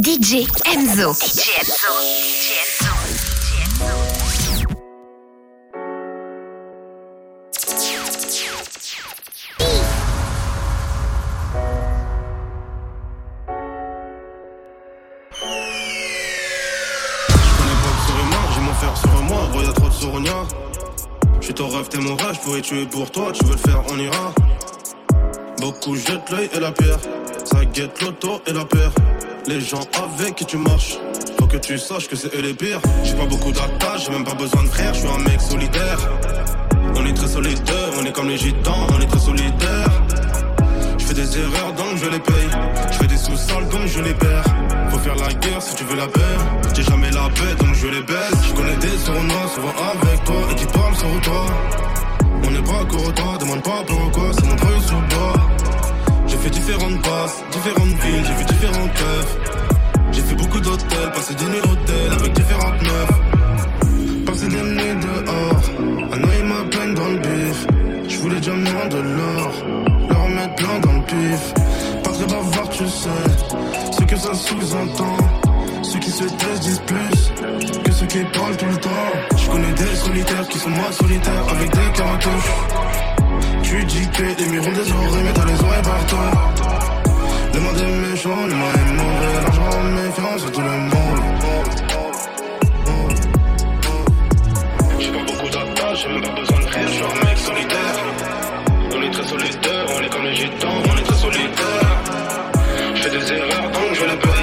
DJ Enzo. DJ Enzo. DJ Enzo. J'ai mon fer sur moi, gros y'a trop de sournois. J'suis ton rêve, t'es mon rêve, j'pourrais tuer pour toi, tu veux le faire, on ira. Beaucoup jettent l'œil et la pierre, ça guette l'auto et la paire. Les gens avec qui tu marches, faut que tu saches que c'est eux les pires. J'ai pas beaucoup d'attaches, j'ai même pas besoin de frères, je suis un mec solitaire. On est très solidaire, on est comme les gitans, on est très solidaire. Je fais des erreurs donc je les paye. Je fais des sous-sols donc je les perds. Faut faire la guerre si tu veux la paix. J'ai jamais la paix donc je les baisse. Je connais des sournois souvent avec toi et qui parlent sur toi. On n'est pas toi, demande pas pourquoi, J'ai fait différentes passes, différentes villes, j'ai vu différents keufs. J'ai fait beaucoup d'hôtels, passé des nuits d'hôtel avec différentes meufs. Passé des nuits dehors, à noyer ma peine dans le bif. Je voulais diamant de l'or, leur remettre plein dans le pif. Pas très bavard, tu sais, ce que ça sous-entend. Ceux qui se taisent disent plus que ceux qui parlent tout le temps. Je connais des solitaires qui sont moins solitaires avec des cartouches. Tu dis que les murs ont des oreilles, mais t'as les oreilles partout. Le monde est méchant, le monde est mauvais. L'argent méfiance à tout le monde. J'ai pas beaucoup d'attaches, j'ai même pas besoin de rien. Je suis un mec solitaire. On est très solidaire, on est comme les gitans, on est très solidaire. Je fais des erreurs donc je les paye.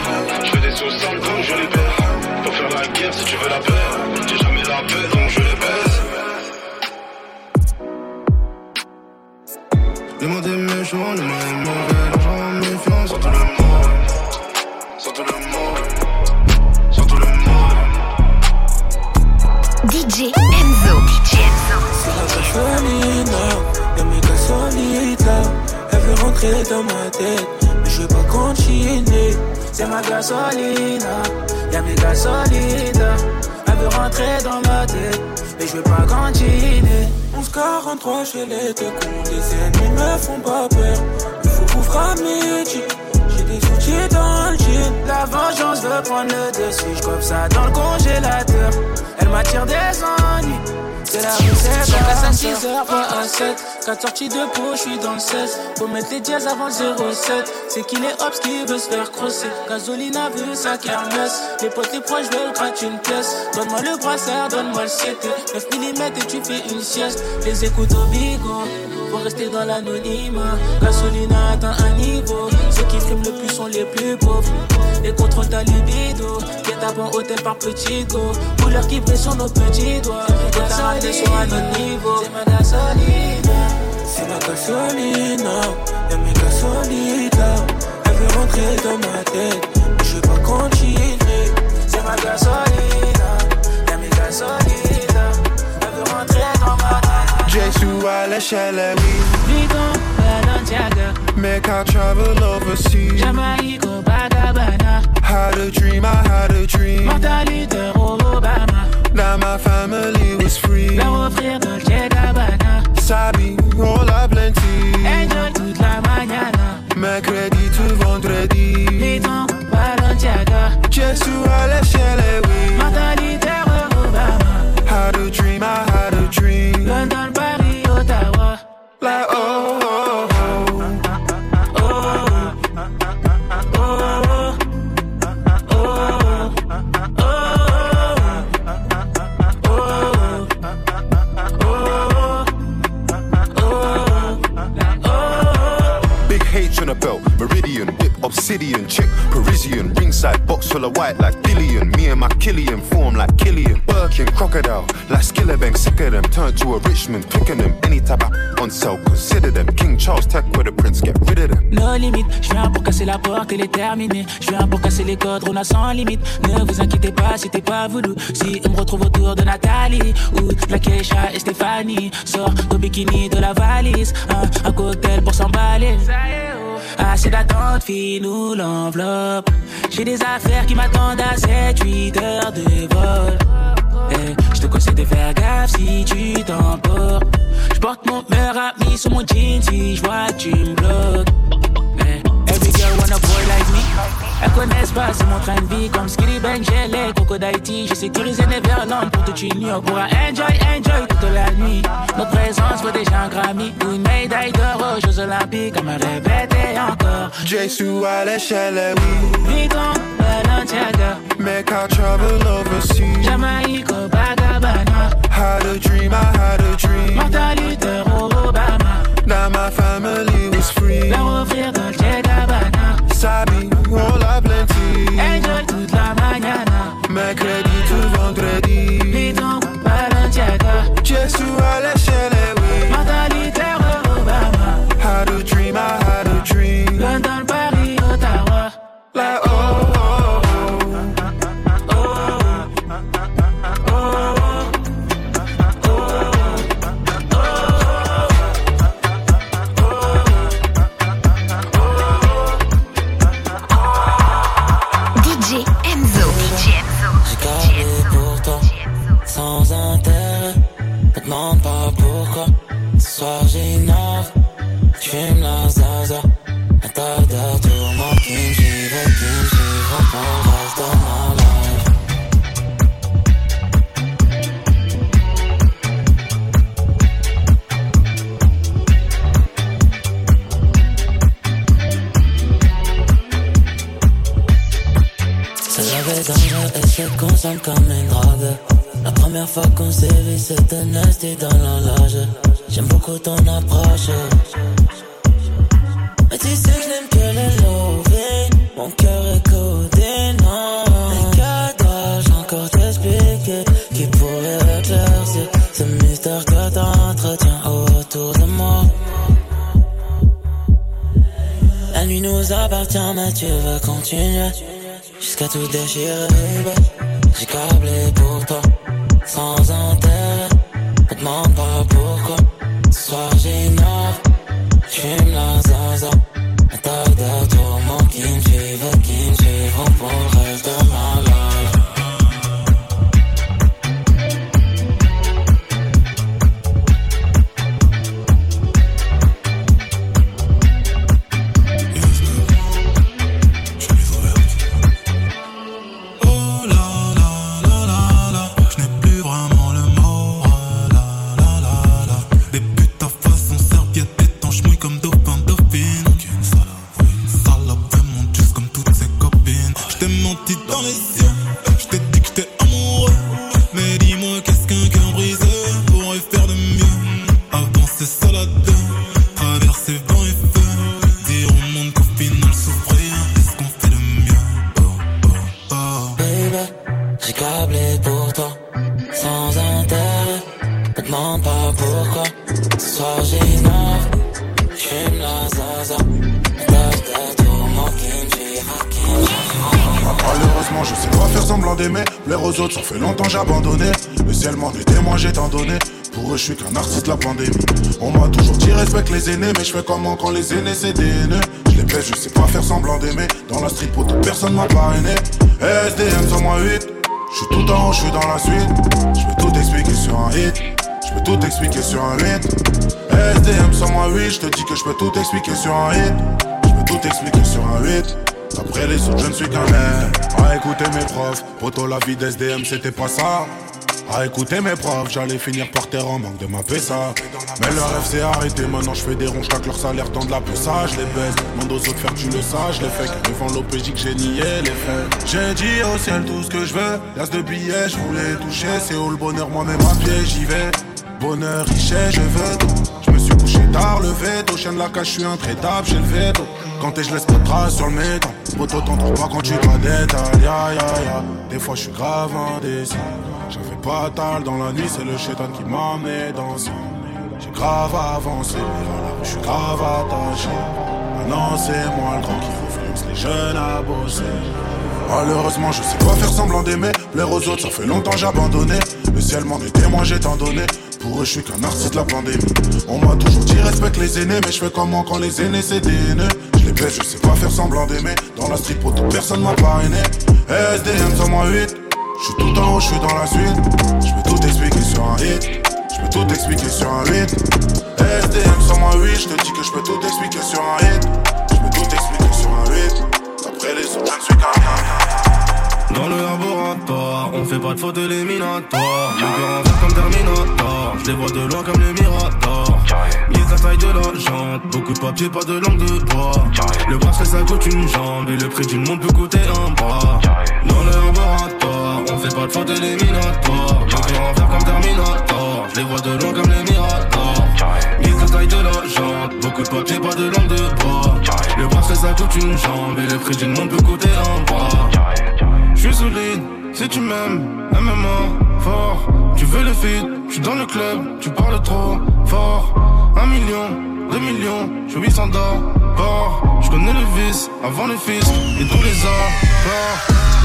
Méchant, le monde est mauvais. L'argent méfiance sur tout le monde. Sur tout le monde. Sur tout le monde. DJ Enzo. DJ Enzo. gasolina, y'a mes gasolina. Elle veut rentrer dans ma tête, je veux pas continuer. C'est ma gasolina, y'a mes gasolina. Elle veut rentrer dans ma tête, mais je veux pas continuer. 1143 chez les deux les ennemis me font pas peur. Il faut ouvrir à midi. J'ai des outils dans le jean. La vengeance veut prendre le dessus. J'cope ça dans le congélateur. Elle m'attire des ennuis. C'est la c'est pas à 6h, pas à 7. 4 sorties de peau, j'suis dans le 16. Faut mettre les dièses avant le 07. C'est qu'il est hops qui veut se faire crosser. Gasolina veut sa kermesse. Les potes, les proches veulent gratter une pièce. Donne-moi le brassard, donne-moi le 7. 9 mm et tu fais une sieste. Les écoutes au bigot. Rester dans l'anonymat. Gasolina atteint un niveau. Ceux qui friment le plus sont les plus pauvres. Et contrôle ta libido. Guette avant hôtel par petit go. Couleur qui brille sur nos petits doigts. Et t'as raté sur un autre niveau. C'est ma gasolina. C'est ma gasolina. Y'a mes gasolina. Elle veut rentrer dans ma tête. Je veux pas continuer. C'est ma gasolina. Jésus à l'échelle, oui. Vito, Balenciaga. Make I travel overseas. Jamaïque, Bagabana. Had a dream, I had a dream. Mentalité Obama. That my family was free. Leur offrir Dolce Gabbana. Sabi, all I plenty. Enjoy toute la mañana. Mercredi to vendredi. Vuitton, Balenciaga. Jésus à l'échelle, oui. Mentalité Obama. Had a dream, I had a dream. London, Paris. Like, oh, oh, oh. Obsidian, chick, Parisian, ringside, box full of white like Billion. Me and my Killian form like Killian. Birkin, crocodile, like Skillabang, sick of them. Turn to a Richmond, picking them. Any type of on sale, consider them. King Charles, tech with the prince, get rid of them. No limite, je viens pour casser la porte, elle est terminée. Je viens pour casser les codes, on a sans limite. Ne vous inquiétez pas, c'était pas voulu. Si on me retrouve autour de Nathalie ou la Keisha et Stéphanie, sors ton bikini de la valise. Un, un cocktail pour s'emballer. Assez d'attente, fille, nous l'enveloppe. J'ai des affaires qui m'attendent à 7-8 heures de vol. Eh, je te conseille de faire gaffe si tu t'emportes. Je porte mon meilleur ami sur mon jean si je vois tu me bloques. Eh, every girl want a connaissent pas, c'est mon train de vie comme Skilly Bang, j'ai les Coco d'Haïti. J'ai sécurisé les verlandes pour tout unir. On pourra enjoy, enjoy toute la nuit. Notre présence vaut déjà un Grammy ou une médaille d'or aux Jeux Olympiques. À me répéter encore. Jésus à l'échelle, oui. Vuitton, Balenciaga. Make our travel overseas. Jamaïque, Bagabana. Had a dream, I had a dream. Martin Luther, Obama. Now my family was free. Leur offrir Dolce Gabbana. Sabi, on l'a plenty. Enjoy toute la mañana. Mercredi to vendredi. Vuitton, Balenciaga. Jésus à l'échelle, oui. Luther, Obama. Had a dream, I had a dream. London, Paris, Ottawa. Like, comme une drogue. La première fois qu'on s'est vu, c'était dans l'horloge. J'aime beaucoup ton approche. Mais tu sais que je n'aime que les loving. Mon cœur est codé, non. Mais que dois-je encore t'expliquer qui pourrait éclaircir ce mystère que t'entretiens autour de moi? La nuit nous appartient, mais tu veux continuer jusqu'à tout déchirer. J'ai câblé je fais comment quand les aînés c'est des haineux. Je les baisse, je sais pas faire semblant d'aimer. Dans la street, pour personne m'a parrainé. SDM 108, je suis tout en haut, je suis dans la suite. Je peux tout expliquer sur un hit. Je peux tout expliquer sur un hit. SDM 108, je te dis que je peux tout expliquer sur un hit. Je peux tout expliquer sur un 8. Après les autres, je ne suis qu'un air. À écouter mes profs, poto la vie d'SDM, c'était pas ça. À écouter mes profs, j'allais finir par terre en manque de ma ça. Mais leur rêve s'est arrêté, maintenant je fais des ronds, j'claque leur salaire, tant de la ça, je les baisse. Demande aux autres faire tu le je les fais. Devant l'OPJ que j'ai nié les faits. J'ai dit au ciel tout ce que je veux. L'as de billets, je voulais toucher. C'est où le bonheur, moi-même à pied, j'y vais. Bonheur, richesse, je veux tout. Je me suis couché tard, le veto. Chien de la cage, je suis intraitable, j'ai le veto. Quand je laisse pas de traces sur le métal. Poto, t'entends pas quand tu dois ya. Des fois, je suis grave indécis. J'avais pas tal dans la nuit, c'est le chétan qui m'a amené dans ça. J'ai grave avancé, je suis grave attaché. Maintenant, c'est moi le grand qui influence les jeunes à bosser. Malheureusement, je sais pas faire semblant d'aimer. Plaire aux autres, ça fait longtemps j'ai abandonné. Le ciel m'en est témoin, j'ai tant donné. Pour eux, je suis qu'un artiste de la pandémie. On m'a toujours dit respecte les aînés, mais je fais comment quand les aînés c'est des haineux. Je les baisse, je sais pas faire semblant d'aimer. Dans la pour toute personne m'a parrainé. SDM 108, je suis tout en haut, je suis dans la suite. Je peux tout expliquer sur un hit. Je peux tout expliquer sur un lead. SDM sans moi, oui, je te dis que je peux tout expliquer sur un hit. Je peux tout expliquer sur un hit. Après les autres, je suis qu'un Dans le laboratoire, on fait pas de faute éliminatoire. Le cœur en vert comme Terminator. Je les vois de loin comme le Mirador. Mise la taille de la beaucoup de papier, pas de langue de bois. Le bracelet ça coûte une jambe et le prix d'une montre peut coûter un bras. Dans le laboratoire, on fait pas de faute éliminatoire. Le cœur en vert comme Terminator. Les vois de loin comme les Miradors. Mise la taille de la jante. Beaucoup de papier, pas de langue de bois. Le bracelet ça coûte une jambe. Et le prix d'une montre peut coûter un bras. Je suis solide, si tu m'aimes, MMA, fort. Tu veux le feed, je suis dans le club, tu parles trop fort. Un million, deux millions, je suis 800 Je connais le vice avant le fils et tous les arts.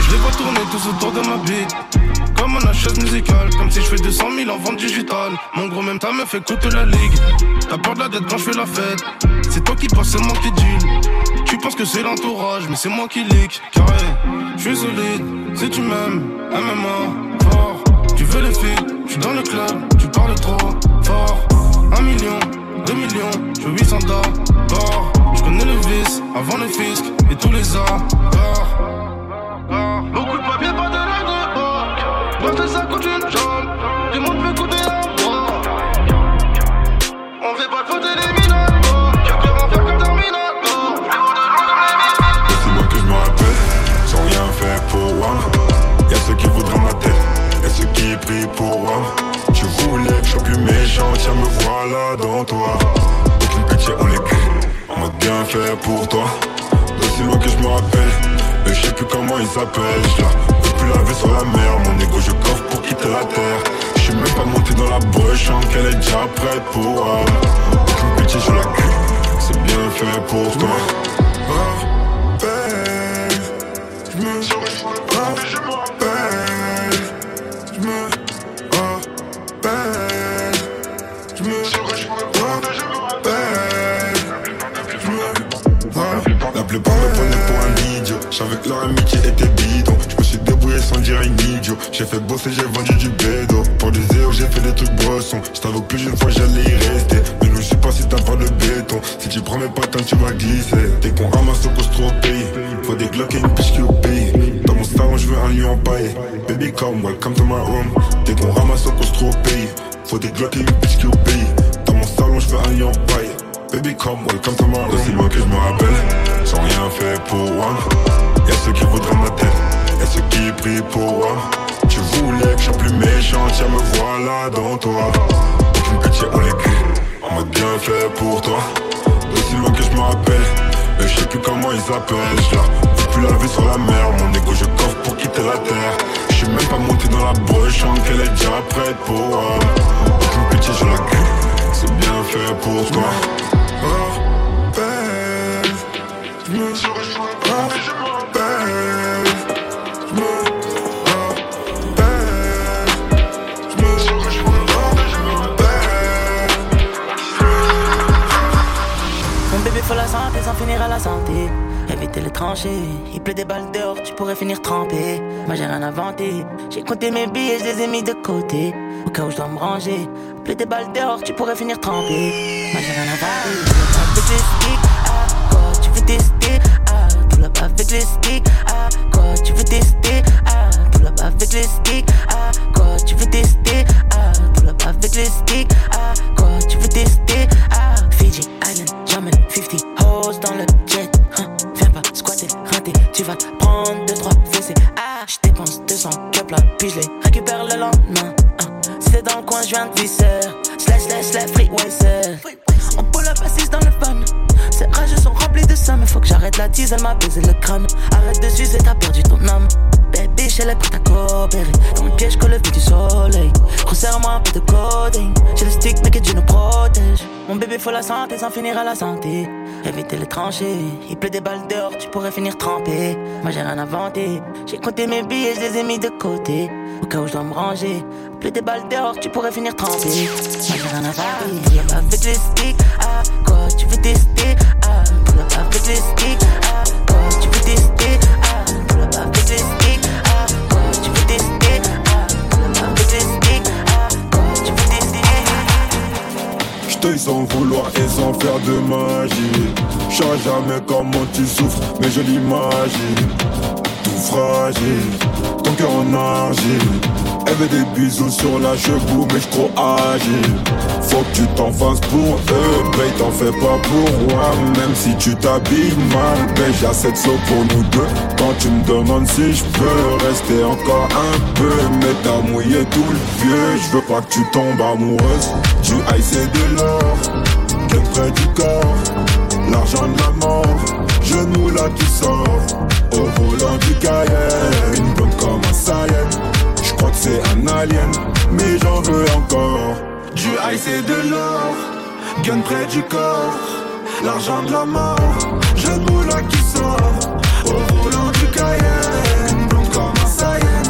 Je les vois tourner tous autour de ma bite. Comme un chaise musicale, comme si je fais 200 000 en vente digitale. Mon gros, même ta meuf écoute la ligue. T'as peur de la dette quand je fais la fête. C'est toi qui passe, c'est moi qui deal. Tu penses que c'est l'entourage, mais c'est moi qui leak. Carré, je suis solide, si tu m'aimes, MMA, fort. Tu veux les filles, je suis dans le club, tu parles trop fort. Un million, deux millions, je 800 d'or. Je connais le vice, avant le fisc et tous les arts. Beaucoup de papier, pas de langue de bois. Parce que ça coûte une jambe, du monde peut coûter un bras. On fait pas de faute éliminatoire. Cœur en fer comme Terminator. Je les vois de loin comme les Miradors. C'est moi que je me rappelle, sans rien faire pour moi. Y'a ceux qui voudraient ma tête, et ceux qui prient pour moi. Tu voulais que je sois plus méchant, tiens me voilà dans toi. Aucune pitié, on les crie, bien fait pour toi. Aussi loin que je me rappelle, mais je sais plus comment ils s'appellent. Je la plus laver sur la mer, mon ego je coffre pour quitter la terre. Je suis même pas monté dans la broche, je qu'elle est déjà prête pour moi. Aucune pitié, je la crie, c'est bien fait pour toi. Rappelle. La plupart me prenaient pour un idiot. Que leur amitié était bidon. Je me suis débrouillé sans dire un idiot. J'ai fait bosser, j'ai vendu du bédo. Pour des zéros, j'ai fait des trucs brossons. Je t'avoue plus d'une fois j'allais y rester. Mais je sais pas si t'as pas de béton. Si tu prends mes patins, tu vas glisser. Dès qu'on ramasse au costaud au pays, faut des glocks et une piche qui au. Dans mon salon, je veux un lion empaillé. Baby, come, welcome to my room. Dès qu'on ramasse au costaud au pays, faut des glocks et une piche qui au. Dans mon salon, je veux un lion empaillé. Baby, come, welcome to my. Aussi loin que je me rappelle, sans rien fait pour one. Y'a ceux qui voudraient ma tête, y'a ceux qui prient pour moi. Tu voulais que je sois plus méchant, tiens me voilà dans toi. Aucune pitié, on les crie, on m'a bien fait pour toi. Aussi loin que je me rappelle, mais je sais plus comment ils s'appellent. Je la plus laver sur la mer, mon ego je coffre pour quitter la terre. Je suis même pas monté dans la broche, sens qu'elle est déjà prête pour. Aucune pitié, je la crie, c'est bien fait pour toi. Mon bébé faut la santé sans finir à la santé. Éviter les tranchées, il pleut des balles dehors, tu pourrais finir trempé. Moi j'ai rien inventé, j'ai compté mes billets, je les ai mis de côté. Au cas où je dois me ranger, pleut des balles dehors, tu pourrais finir trempé. Moi j'ai rien inventé, avec les sticks, ah, quoi tu veux tester, ah, tout là-bas avec les sticks, ah, quoi tu veux tester, ah, tout là-bas avec les sticks, ah, quoi tu veux tester, ah, tout là-bas avec les sticks, ah, quoi tu veux tester, ah, Fiji Island, Jamaica, 50 hoes dans le jet, hein, viens pas squatter, rater, tu vas prendre 2-3 fessées, ah, je dépense 200 cups là, puis je les je de visser, slash slash slash freeway, c'est, on pull up assise dans le pan, ces rages sont remplis de sang, mais faut que j'arrête la tease, elle m'a baisé le crâne, arrête de sucer, t'as perdu ton âme. Baby, elle est prête à coopérer. Dans le piège, colle le du soleil. Resserre-moi un peu de coding. J'ai le stick, mais que Dieu nous protège. Mon bébé, faut la santé sans finir à la santé. Éviter les tranchées. Il pleut des balles dehors, tu pourrais finir trempé. Moi, j'ai rien inventé. J'ai compté mes billets, je les ai mis de côté. Au cas où je dois me ranger. Pleut des balles dehors, tu pourrais finir trempé. Moi, j'ai rien inventé. Avec les sticks. Ah, quoi, tu veux tester? Ah, avec les sticks. Ah, quoi, tu veux tester? Ah, J't'ai sans vouloir et sans faire de magie. Je saurais jamais comment tu souffres, mais je l'imagine. Tout fragile, ton cœur en argile. Elle veut des bisous sur la cheveux, mais j'suis trop agile. Faut que tu t'en fasses pour eux, paye t'en fais pas pour moi. Même si tu t'habilles mal, paye j'ai assez de pour nous deux. Quand tu me demandes si je peux rester encore un peu, mais t'as mouillé tout le vieux. Je veux pas que tu tombes amoureuse. Du high c'est de l'or, qu'un près du corps. L'argent de la mort, genou là qui sort. Au volant du Cayenne, une comme un que c'est un alien, mais j'en veux encore. Du high c'est de l'or, gun près du corps, l'argent de la mort, je là qui sort, au volant du Cayenne, blonde comme un Saiyan,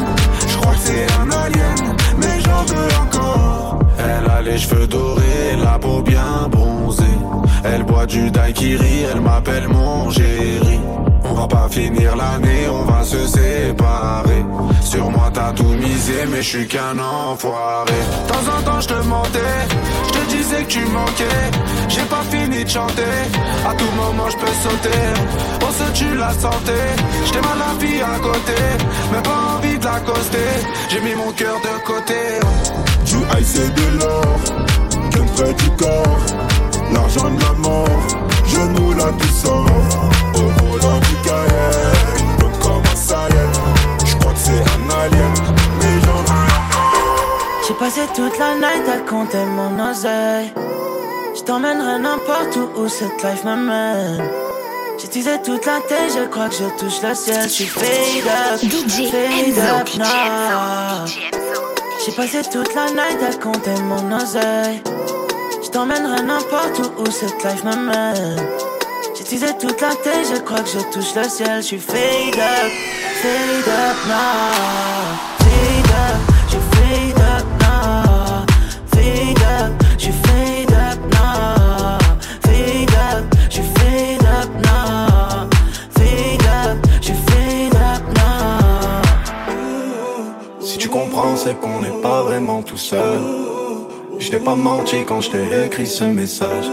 je crois que c'est un alien, mais j'en veux encore. Elle a les cheveux dorés, la peau bien bronzée, elle boit du daiquiri, elle m'appelle mon géri. On va pas finir l'année, on va se séparer. Sur moi t'as tout misé, mais je suis qu'un enfoiré. De temps en temps je te mentais, je te disais que tu manquais. J'ai pas fini de chanter, à tout moment je peux sauter. On se tue la santé, j't'ai mal la vie à côté, mais pas envie de l'accoster. J'ai mis mon cœur de côté. Du high c'est de l'or, qu'un près du corps, l'argent de la mort, genou là qui sort. Au volant du Cayenne, comme un Saiyan c'est un alien, mais j'en J'ai passé toute la night à compter mon oseille. Je t'emmènerai n'importe où où cette life m'amène. J'utilisais toute la tête, je crois que je touche le ciel. Je suis fade up, DJ fade up J'ai passé toute la night à compter mon oseille. Je t'emmènerai n'importe où où cette life m'amène. J'utilisais toute la tête, je crois que je touche le ciel. Je suis fade up. fade up now. Fade up, je fade up now. Fade up, je fade up now. Fade up, je fade up now. Fade up, je fade up now. Si tu comprends, c'est qu'on n'est pas vraiment tout seul. Je t'ai pas menti quand je t'ai écrit ce message.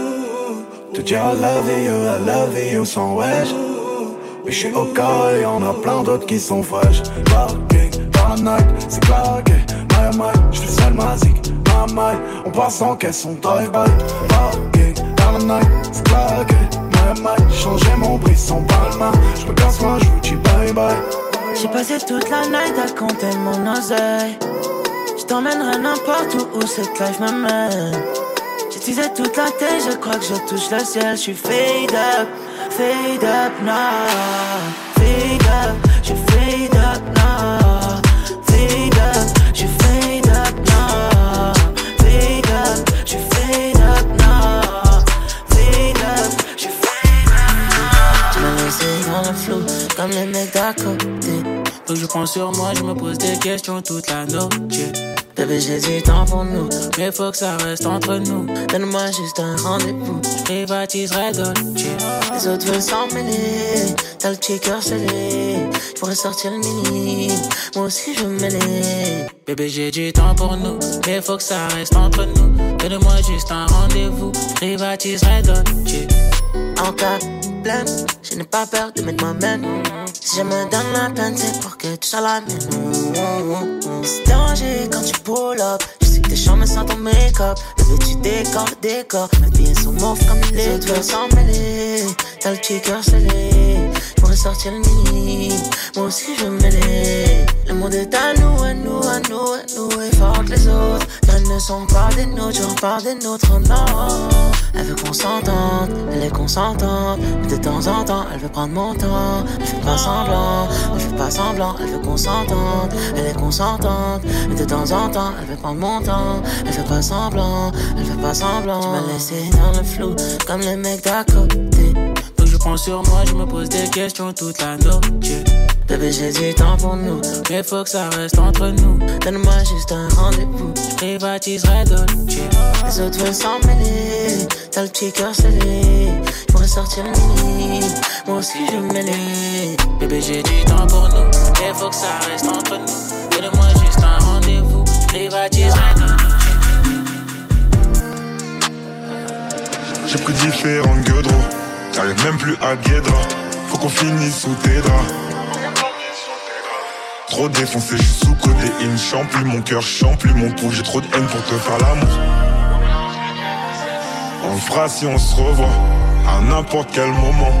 Te dire I love you, I love you sans wesh. Mais je suis au cas et y'en a plein d'autres qui sont fraîches. Parking, night, c'est claqué. My my, je seul ma zik. My my, on passe en caisse, on drive-by. Parking, dans la night, c'est claqué. My my, changer mon brisson palma. Je me casse moi, je vous dis bye bye. J'ai passé toute la night à compter mon oseille. T'emmènerai n'importe où où cette life m'amène. J'utilisais toute la tête, je crois que je touche le ciel. Je suis fade up, fade up now. Fade up, je fade up now. Fade up, je fade up now. Fade up, je fade up now. Fade up, je fade up now. Tu m'as laissé dans le flou, comme les mecs d'à côté. Donc je prends sur moi, je me pose des questions toute la nuit. Bébé, j'ai du temps pour nous. Mais faut que ça reste entre nous. Donne-moi juste un rendez-vous. Je privatiserai. Les autres veulent s'en mêler. T'as le checker scellé. Je pourrais sortir le mini. Moi aussi, je veux mêler. Bébé, j'ai du temps pour nous. Mais faut que ça reste entre nous. Donne-moi juste un rendez-vous. Je privatiserai Dolce. En cas je n'ai pas peur de mettre moi-même. Si je me donne la peine, c'est pour que tu sois la mienne. C'est danger quand tu pull up. Je sais que tes chambres sans ton make-up. Bébé, tu décores le décor. Mes pieds sont mauves comme les autres s'en mêler. T'as le checker scellé. J'pourrais sortir le mini. Moi aussi, je me mêler. Le monde est à nous, à nous, à nous, à nous. Et fort que les autres. Elles ne sont pas des nôtres, j'en parle des nôtres, non. Elle veut qu'on s'entende, elle est consentante. Mais de temps en temps, elle veut prendre mon temps. Elle fait pas semblant, elle fait pas semblant. Elle veut qu'on s'entende, elle est consentante. Mais de temps en temps, elle veut prendre mon temps. Elle fait pas semblant, elle fait pas semblant. Tu m'as laissé dans le flou, comme les mecs d'à côté. Prends sur moi, je me pose des questions toute la nuit. Bébé, j'ai du temps pour nous. Mais faut que ça reste entre nous. Donne-moi juste un rendez-vous. Je privatiserai Dolce. Les autres veulent s'en mêler. T'as le petit cœur scellé. J'pourrais sortir le mini. Moi aussi, je mêler. Bébé, j'ai du temps pour nous. Mais faut que ça reste entre nous. Donne-moi juste un rendez-vous. Je privatiserai. J'ai pris différents gueudros. J'arrive même plus à Guédra. Faut qu'on finisse sous tes draps. Trop défoncé, je suis sous codéine, plus mon cœur, plus mon pouls, j'ai trop de haine pour te faire l'amour. On le fera si on se revoit, à n'importe quel moment,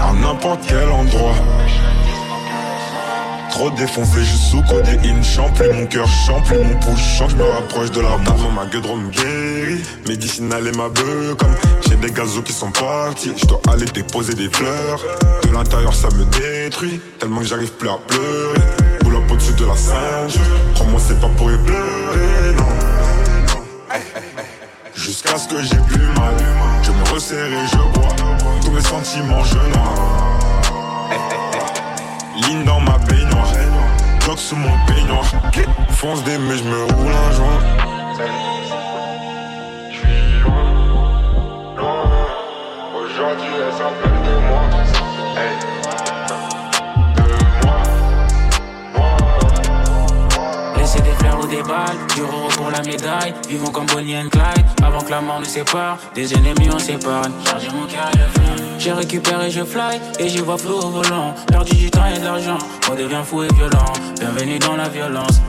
à n'importe quel endroit. Trop défoncé, je sous codéine, plus mon cœur, plus mon pouls, je je me rapproche de la mort. Ma gueule guérit, médicinal et ma beuh, comme j'ai des gazos qui sont partis, je dois aller déposer des fleurs. De l'intérieur ça me détruit, tellement que j'arrive plus à pleurer au-dessus de la ceinture. Crois-moi, c'est pas pour y pleurer, non. Jusqu'à ce que j'ai plus mal. Je me resserre et je bois. Tous mes sentiments, je noie. Ligne dans ma baignoire. Bloc sous mon peignoir. Fonce des mais je me roule un joint. Aujourd'hui, elle s'appelle de moi. Avant que la mort sépare. Des ennemis on mon J'ai récupéré, je fly, et j'y vois flou au volant. Perdu du temps et de l'argent, on devient fou et violent. Bienvenue dans la violence.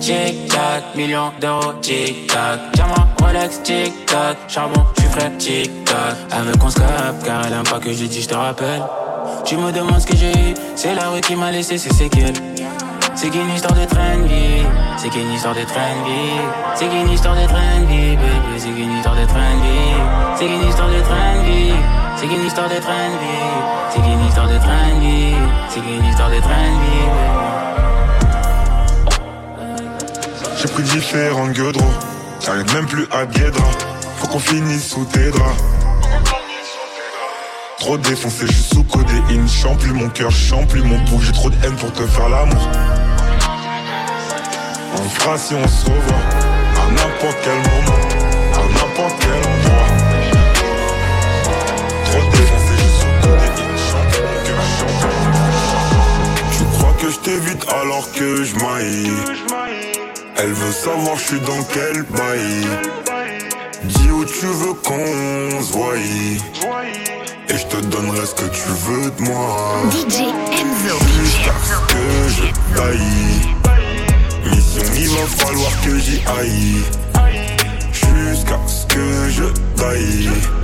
Tic tac, millions d'euros, tic tac. Diamant, Rolex, tic tac. Charbon, j'suis frais, tic tac. Avec on car elle aime pas que je dis, j'te rappelle. Tu me demandes ce que j'ai eu, c'est la rue qui m'a laissé ses séquelles. C'est qu'une histoire de train de vie. C'est qu'une histoire de train de vie. C'est qu'une histoire de train de vie, baby. C'est qu'une histoire de train de vie. C'est qu'une histoire de train de vie. C'est qu'une histoire de train de vie. C'est qu'une histoire de train de vie. C'est qu'une histoire de train de vie, J'ai pris différents gueudrons. J'arrive même plus à Guédra. Faut qu'on finisse sous tes draps. Trop défoncé, je suis sous codéine. plus mon cœur, plus mon pouls. J'ai trop de haine pour te faire l'amour. Fera si on se revoit. À n'importe quel moment À n'importe quel endroit. Trop défoncé, je suis cœur chante Tu crois que je t'évite alors que je Elle veut savoir je suis dans quel bail. Dis où tu veux qu'on se voie. Et je te donnerai ce que tu veux de moi. DJ Enzo que j'y aille. Jusqu'à ce que je taille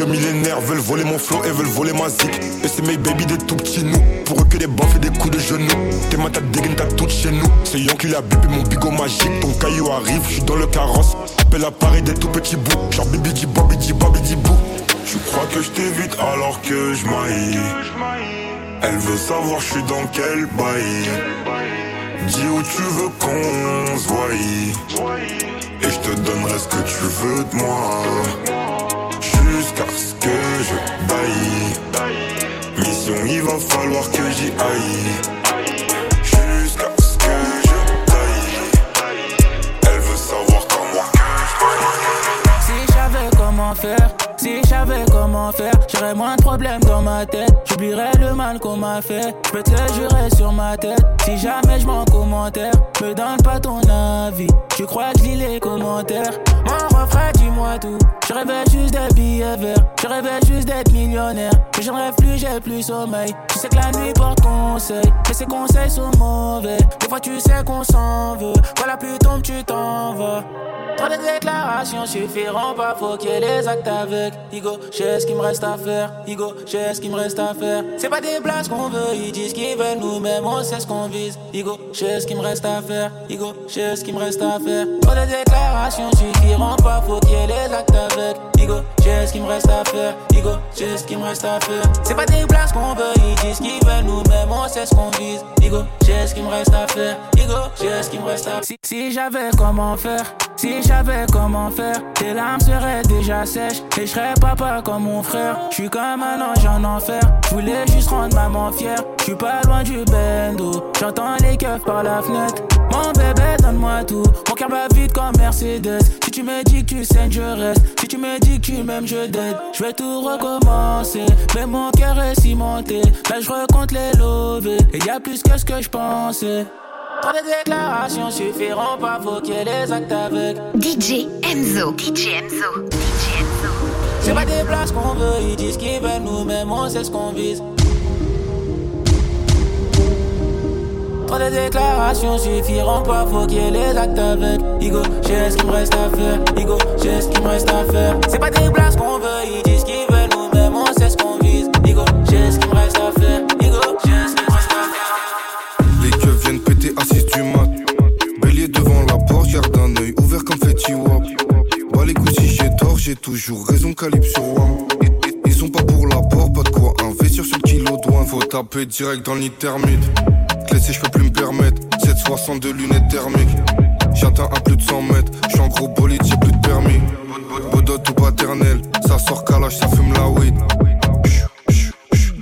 millénaires Veulent voler mon flow et veulent voler ma zik. Et c'est mes baby des tout petits nous. Pour eux que des baffes et des coups de genoux. T'es ma tête dégaine t'as tout chez nous. C'est Yankee la bébé mon bigot magique. Ton caillou arrive, je suis dans le carrosse. Appelle à Paris des tout petits bouts. Genre baby dit bobby dit bobby dit bou. Tu crois que je t'évite alors que je Elle veut savoir je suis dans quel bail. Dis où tu veux qu'on se voie. Et je te donnerai ce que tu veux de moi Jusqu'à ce que je baille. Mission il va falloir que j'y aille. Jusqu'à ce que je baille. Elle veut savoir comment je Si j'avais comment faire si j'avais comment faire, j'aurais moins de problèmes dans ma tête. J'oublierais le mal qu'on m'a fait. Je peux te jurer sur ma tête. Si jamais je m'en commentaire, me donne pas ton avis. Tu crois que je lis les commentaires? Mon refrain, dis-moi tout. Je rêvais juste des billets verts. Je rêvais juste d'être millionnaire. Mais j'en rêve plus, j'ai plus sommeil. Tu sais que la nuit porte conseil. Mais ces conseils sont mauvais. Des fois, tu sais qu'on s'en veut. Voilà, plus tombe, tu t'en vas. Trop de déclarations suffiront pas, faut qu'il y ait des actes avec. Igo, j'ai ce qu'il me reste à faire. Igo, j'ai ce qu'il me reste à faire. C'est pas des blagues qu'on veut, ils disent qu'ils veulent nous-mêmes, on sait ce qu'on vise. Igo, j'ai ce qu'il me reste à faire. Igo, j'ai ce qu'il me reste à faire. Trop de déclarations suffiront pas, faut qu'il y ait des actes avec. Igo, j'ai ce qu'il me reste à faire. Igo, j'ai ce qu'il me reste à faire. C'est pas des blagues qu'on veut, ils disent qu'ils veulent nous-mêmes, on sait ce qu'on vise. Igo, j'ai ce qu'il me reste à faire. Igo, j'ai ce qu'il me reste à Si, si j'avais comment faire, si j'avais comment faire, tes larmes seraient déjà sèches et je serais papa comme mon frère. Je suis comme un ange en enfer, je voulais juste rendre maman fière. Je suis pas loin du bendo, j'entends les keufs par la fenêtre. Mon bébé, donne-moi tout. Mon cœur bat vite comme Mercedes. Si tu me dis que tu saignes, je reste. Si tu me dis que tu m'aimes, je dead. Je vais tout recommencer. Mais mon cœur est cimenté. Là, je recompte les lovés. Il y a plus que ce que je pensais. Trop déclarations suffiront pas voquer les actes avec DJ Enzo. DJ Enzo. C'est pas des places qu'on veut, ils disent qu'ils veulent nous-mêmes, on sait ce qu'on vise. Trop de déclarations suffiront pas, faut qu'il y ait les actes avec. Igo, j'ai ce qu'il me reste à faire. Igo, j'ai ce qu'il me reste à faire. C'est pas des places qu'on veut, j'ai toujours raison, calibre sur. Ils, sont pas pour l'apport, pas de quoi investir sur le kilo douane. Faut taper direct dans thermite. Clé je peux plus me permettre. 762 lunettes thermiques. J'atteins à plus de 100 mètres. J'suis en gros bolide, j'ai plus de permis. Bodot ou paternel. Ça sort calage, ça fume la weed.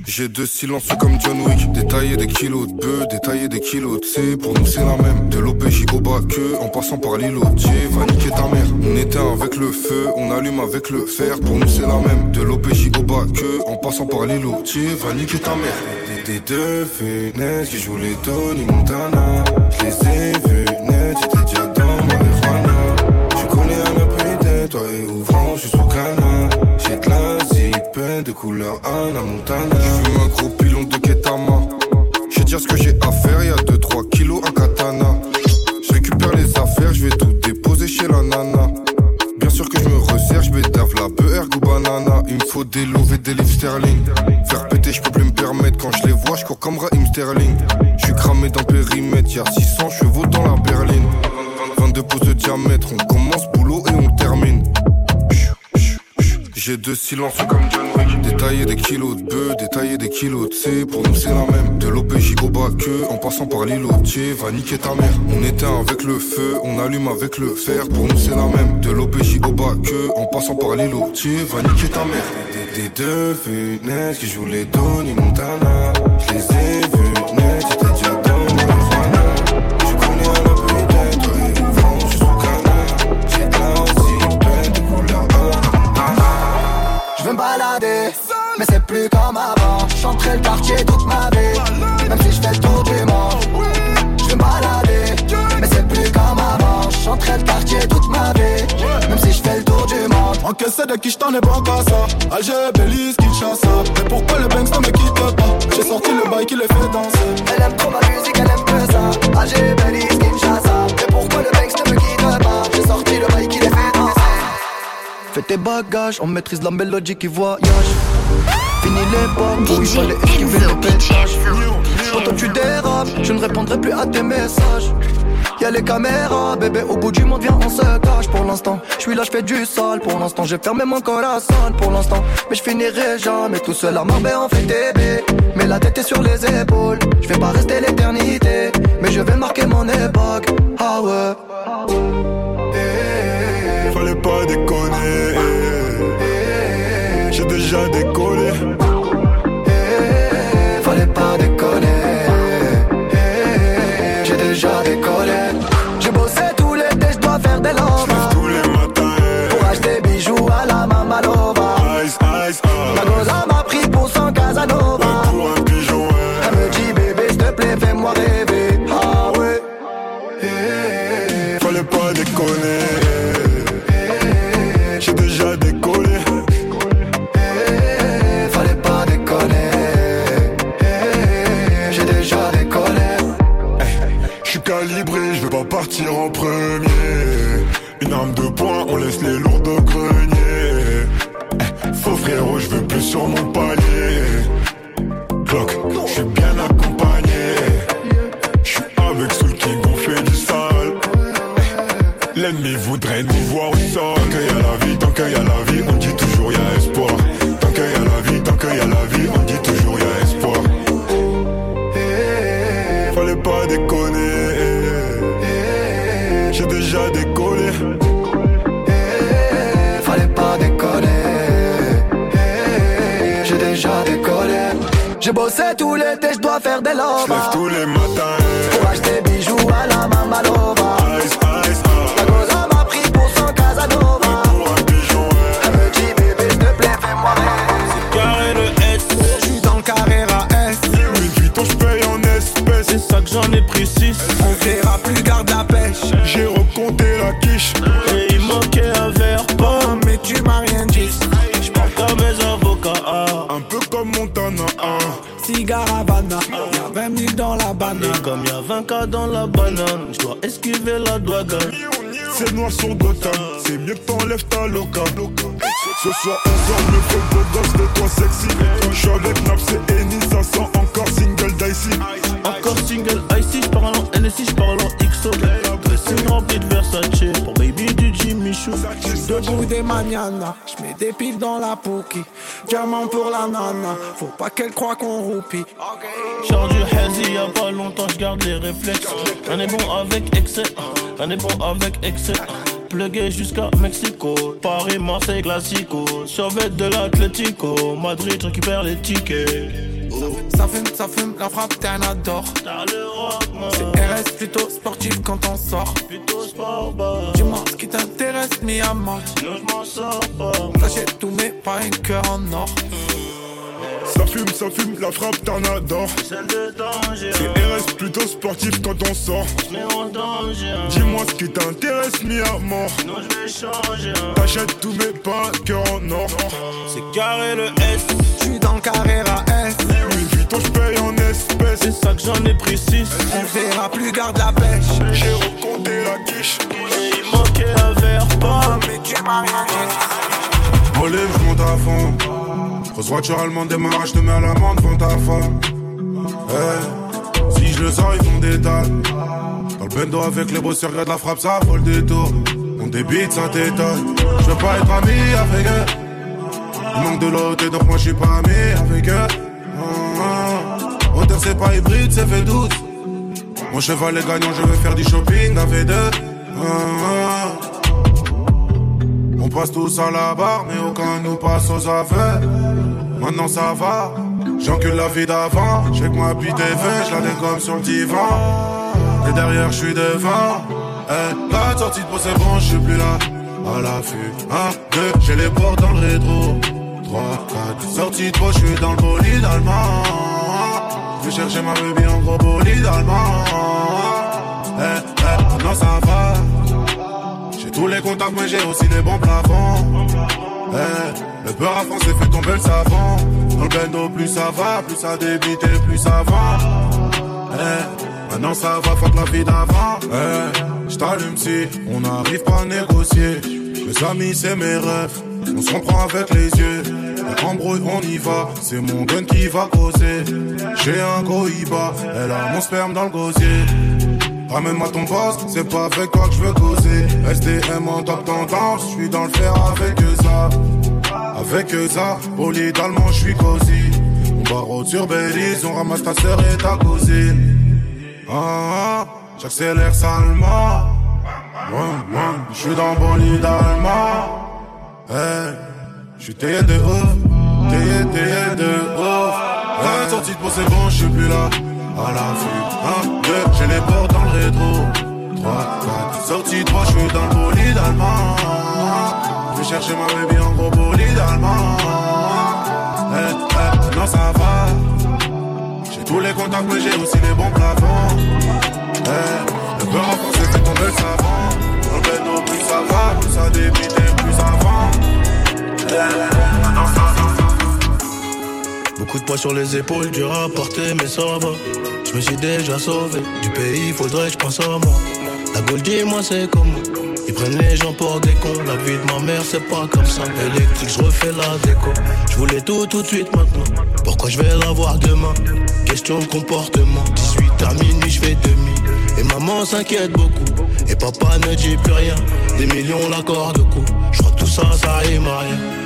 J'ai deux silences comme John Wick. Détailler des kilos de bœufs, détailler des kilos de C. Pour nous, c'est la même. De l'OPJ au que, en passant par l'îlot. va niquer ta mère. On éteint avec le feu, on allume avec le fer. Pour nous, c'est la même. De l'OPJ au que, en passant par l'îlot. va niquer ta mère. Des, deux fenêtres qui jouent les Tony Montana. Je les ai vus net, j'étais déjà dans marijuana. Je connais un peu toi et ouvrant, de couleur Anna Montana. Je fume un gros pilon de Ketama. Je vais dire ce que j'ai à faire, y'a 2-3 kilos, un katana. Je récupère les affaires, je vais tout déposer chez la nana. Bien sûr que je me resserre, je bédave la beurre ou banana. Il me faut des lots et des livres sterling. Faire péter, je peux plus me permettre. Quand je les vois, je cours comme Raheem Sterling. Je suis cramé dans le périmètre, y'a 600 chevaux dans la berline. 22 pouces de diamètre, on commence boulot et on. J'ai deux silences comme John Wick. Détailler des kilos de bœufs, détailler des kilos de C. Pour nous, c'est la même. De l'OPJ au bas que, en passant par l'îlotier, va niquer ta mère. On éteint avec le feu, on allume avec le fer. Pour nous, c'est la même. De l'OPJ au bas que, en passant par l'îlotier, va niquer ta mère. Des, deux fenêtres qui jouent les Tony Montana. Je les ai de qui j't'en ai pas qu'à ça Alger, Belize, Kinshasa Mais pourquoi le Banks ne me quitte pas? J'ai sorti le bail qui les fait danser Elle aime trop ma musique, elle aime que ça. Alger, Belize, Kinshasa. Mais pourquoi le Banks ne me quitte pas? J'ai sorti le bail qui les fait danser. Fais tes bagages, on maîtrise la mélodie qui voyage. Fini l'époque où il fallait esquiver pétages. Enzo. Quand tu dérapes, je ne répondrai plus à tes messages. Y'a les caméras, bébé, au bout du monde, viens, on se cache pour l'instant. Je suis là, je fais du sale pour l'instant. J'ai fermé mon salle pour l'instant. Mais je finirai jamais tout seul à Marbais en fait bébé. Mais la tête est sur les épaules. Je vais pas rester l'éternité, mais je vais marquer mon époque. Ah ouais. Fallait pas déconner. J'ai déjà décollé. Premier. Une arme de poing, on laisse les lourds au grenier. Eh, Faux frérot, je veux plus sur mon palier. Glock, je suis bien accompagné. Je suis avec ceux qui fait du sale. Eh, L'ennemi voudrait nous voir J'ai bossé tout l'été, je dois faire des Je lovas. lève tous les matins. Pour acheter bijoux à la Mamalova. Ice, ice, La goza m'a pris pour son Casanova. pour un pigeon, ouais. Elle me dit bébé, s'il te plaît, fais-moi rêver. Carré le S, Je suis dans le Carrera S. Louis Vuitton, je paye en espèces. c'est ça que j'en ai pris 6. On verra plus, garde la pêche. J'ai recompté la quiche. Et comme y'a 20 cas dans la banane, j'dois esquiver la douane. C'est noir sur Gotham. C'est mieux que t'enlèves ta loca. Ce soir, on sort le feu beau gosse de toi sexy. Je suis avec Naps et Eni, ça sent encore single dicey. Encore single icy, j'parle en NSI, j'parle en XO. Dressing rempli de Versace pour baby du Jimmy Choo. Debout des manianas, je mets des piles dans la pouki. Diamant pour la nana, faut pas qu'elle croie qu'on roupie. Genre du hazy, y'a pas longtemps, j'garde les réflexes. On est bon avec excès, on est bon avec excès. Plugué jusqu'à Mexico, Paris, Marseille, Classico. Survêt de l'Atlético, Madrid récupère les tickets. Ça fume, ça fume, la frappe, t'es un adore. Man. RS plutôt sportif quand on sort. Plutôt sport bar. Dis-moi ce qui t'intéresse, mi amant. Sinon j'm'en sors pas. T'achètes tout, mais pas un cœur en or. Ça fume, ça fume, la frappe t'en adore. Celle de danger. C'est RS plutôt sportif quand on sort. Mais en danger. Dis-moi ce qui t'intéresse, mi à mort. Sinon j'vais changer. T'achètes tout, mais pas cœur en or. C'est carré le S. J'suis dans le Carrera S. Louis Vuitton, je paye en espèces. C'est ça que j'en ai pris 6. On verra plus, garde la pêche. J'ai recompté la quiche. Et il manquait un verre, pas. Mais tu m'as rien dit. Je monte à fond. Grosse voiture allemande, démarrage, te mets à l'amende devant ta femme. Eh, si je le sors, ils font des tas. Dans le bendo avec les bosseurs, regarde la frappe, ça vaut le détour. On débite, ça t'étonne. Je veux pas être ami avec eux. Il manque de l'autre, donc moi je suis pas ami avec eux. Ah, ah. Hauteur, c'est pas hybride, c'est fait douce. Mon cheval est gagnant, je veux faire du shopping avec deux. Ah, ah. On passe tous à la barre, mais aucun nous passe aux affaires. Maintenant ça va, j'encule la vie d'avant. J'ai que ma bite est je la dégomme sur le divan. Et derrière, je suis devant. Eh, la sortie de peau, c'est bon, je suis plus là. À l'affût, un, deux, j'ai les portes dans le rétro. 3, 4, sortie de peau, je suis dans le bolide allemand. Je vais chercher ma baby en gros bolide allemand. Eh, eh, maintenant ça va. Tous les contacts, mais j'ai aussi les bons plafonds. Eh, le peur à France fait tomber le savant. Dans le bendo, plus ça va, plus ça débite et plus ça va. Eh, maintenant ça va, fuck la vie d'avant. Eh, j't'allume si on n'arrive pas à négocier. Mes amis, c'est mes rêves. On se comprend avec les yeux. Embrouille, on y va. C'est mon gun qui va causer. J'ai un Goïba. Elle a mon sperme dans le gosier. Ramène-moi ton boss, c'est pas avec toi que je veux causer. SDM en top tendance, je suis dans le fer avec eux ça. Avec eux ça, bolide allemand, je suis cosy. On barreau sur Belize, on ramasse ta sœur et ta cousine. Ah, j'accélère salement. Je suis dans bolide allemand. Hey, je suis taillé de ouf, taillé, taillé de ouf. Hey, sortie de peau, c'est bon, je suis plus là. À la vue, 1, 2, j'ai les portes dans le rétro. 3, 4, sortie 3, je suis dans le bolide allemand. Je vais chercher ma baby en gros bolide allemand. Eh, eh, non, ça va. J'ai tous les contacts, mais j'ai aussi les bons plafonds. Eh, le peur en France, c'est tomber le savant. Dans le plus ça va, plus ça débite plus. Eh, non, ça va. Beaucoup de poids sur les épaules, dur à porter, mais ça va. Je me suis déjà sauvé du pays, faudrait que je pense à moi. La Gold, dis-moi, c'est comment Ils prennent les gens pour des cons. La vie de ma mère, c'est pas comme ça. Électrique, je refais la déco. Je voulais tout tout de suite maintenant. Pourquoi je vais l'avoir demain? Question de comportement. 18 à minuit, je fais demi. Et maman s'inquiète beaucoup. Et papa ne dit plus rien. Des millions l'accord de coup. Je crois tout ça, à rien.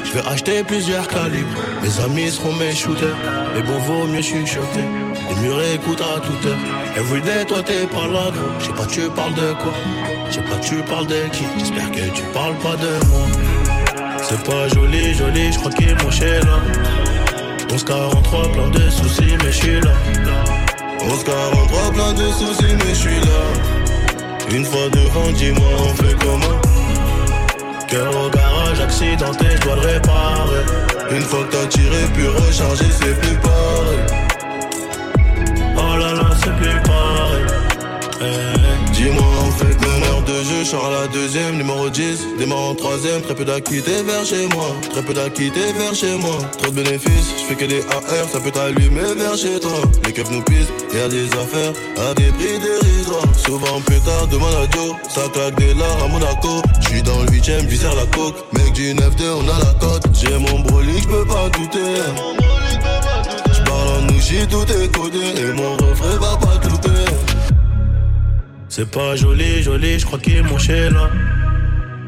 Je vais acheter plusieurs calibres. Mes amis seront mes shooters. Mais bon, vaut mieux chuchoter. Les murs écoutent à toute heure. Everyday, toi t'es pas là, gros. Je sais pas, tu parles de quoi? Je sais pas, tu parles de qui? J'espère que tu parles pas de moi. C'est pas joli, joli, je crois qu'il est mon là. 1143, plein de soucis, mais je suis là. 1143, plein de soucis, mais je suis là. Une fois devant, dis-moi, on fait comment? Au garage, accidenté, je dois le réparer. Une fois que t'as tiré, puis recharger, c'est plus pareil. Oh là là, c'est plus pareil. Eh, Dis-moi, on fait de jeu, Charles la deuxième, numéro 10, démarre en troisième, très peu d'acquittés vers chez moi, très peu d'acquittés vers chez moi, trop de bénéfices, je fais que des AR, ça peut t'allumer vers chez toi, les keufs nous pisent, y a des affaires à des prix dérisoires, souvent pétard, demande à Joe, ça claque des lards à Monaco, je suis dans le huitième, je sers la coke, mec du 9-2, on a la cote, j'ai mon brolic, je peux pas douter, J'parle en nouchi, tout est et mon refrain va pas. C'est pas joli, joli, je crois qu'il est mon là.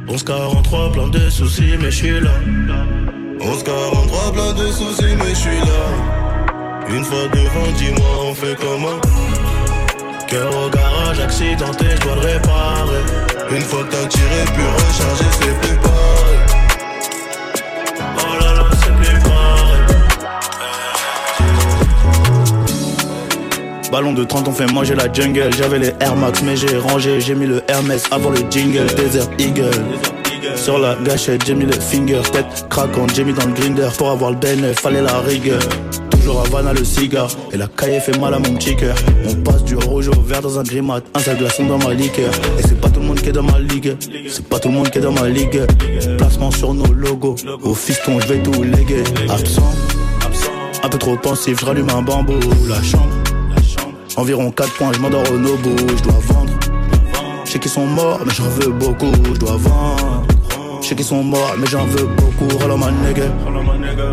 1143, plein de soucis, mais je suis là. 1143, plein de soucis, mais je suis là. Une fois devant, dis-moi, on fait comment? Cœur au garage, accidenté, je dois le réparer. Une fois t'as tiré, puis recharger, c'est plus pareil. Ballon de 30, on fait manger la jungle. J'avais les Air Max, mais j'ai rangé. J'ai mis le Hermès avant le jingle. Desert Eagle. Sur la gâchette, j'ai mis le finger. Tête craquante, j'ai mis dans le grinder. Pour avoir le bénéf, fallait la rigueur. Toujours Havana le cigare. Et la caille fait mal à mon petit. On passe du rouge au vert dans un grimat. Un seul glaçon dans ma liqueur. Et c'est pas tout le monde qui est dans ma ligue. C'est pas tout le monde qui est dans ma ligue. Placement sur nos logos. Au fiston, je vais tout léguer. Absent. Un peu trop pensif, je rallume un bambou. La chambre. Environ 4 points, je m'endors au nobo, je dois vendre. Je sais qu'ils sont morts, mais j'en veux beaucoup, je dois vendre. Je sais qu'ils sont morts, mais j'en veux beaucoup, my nigga.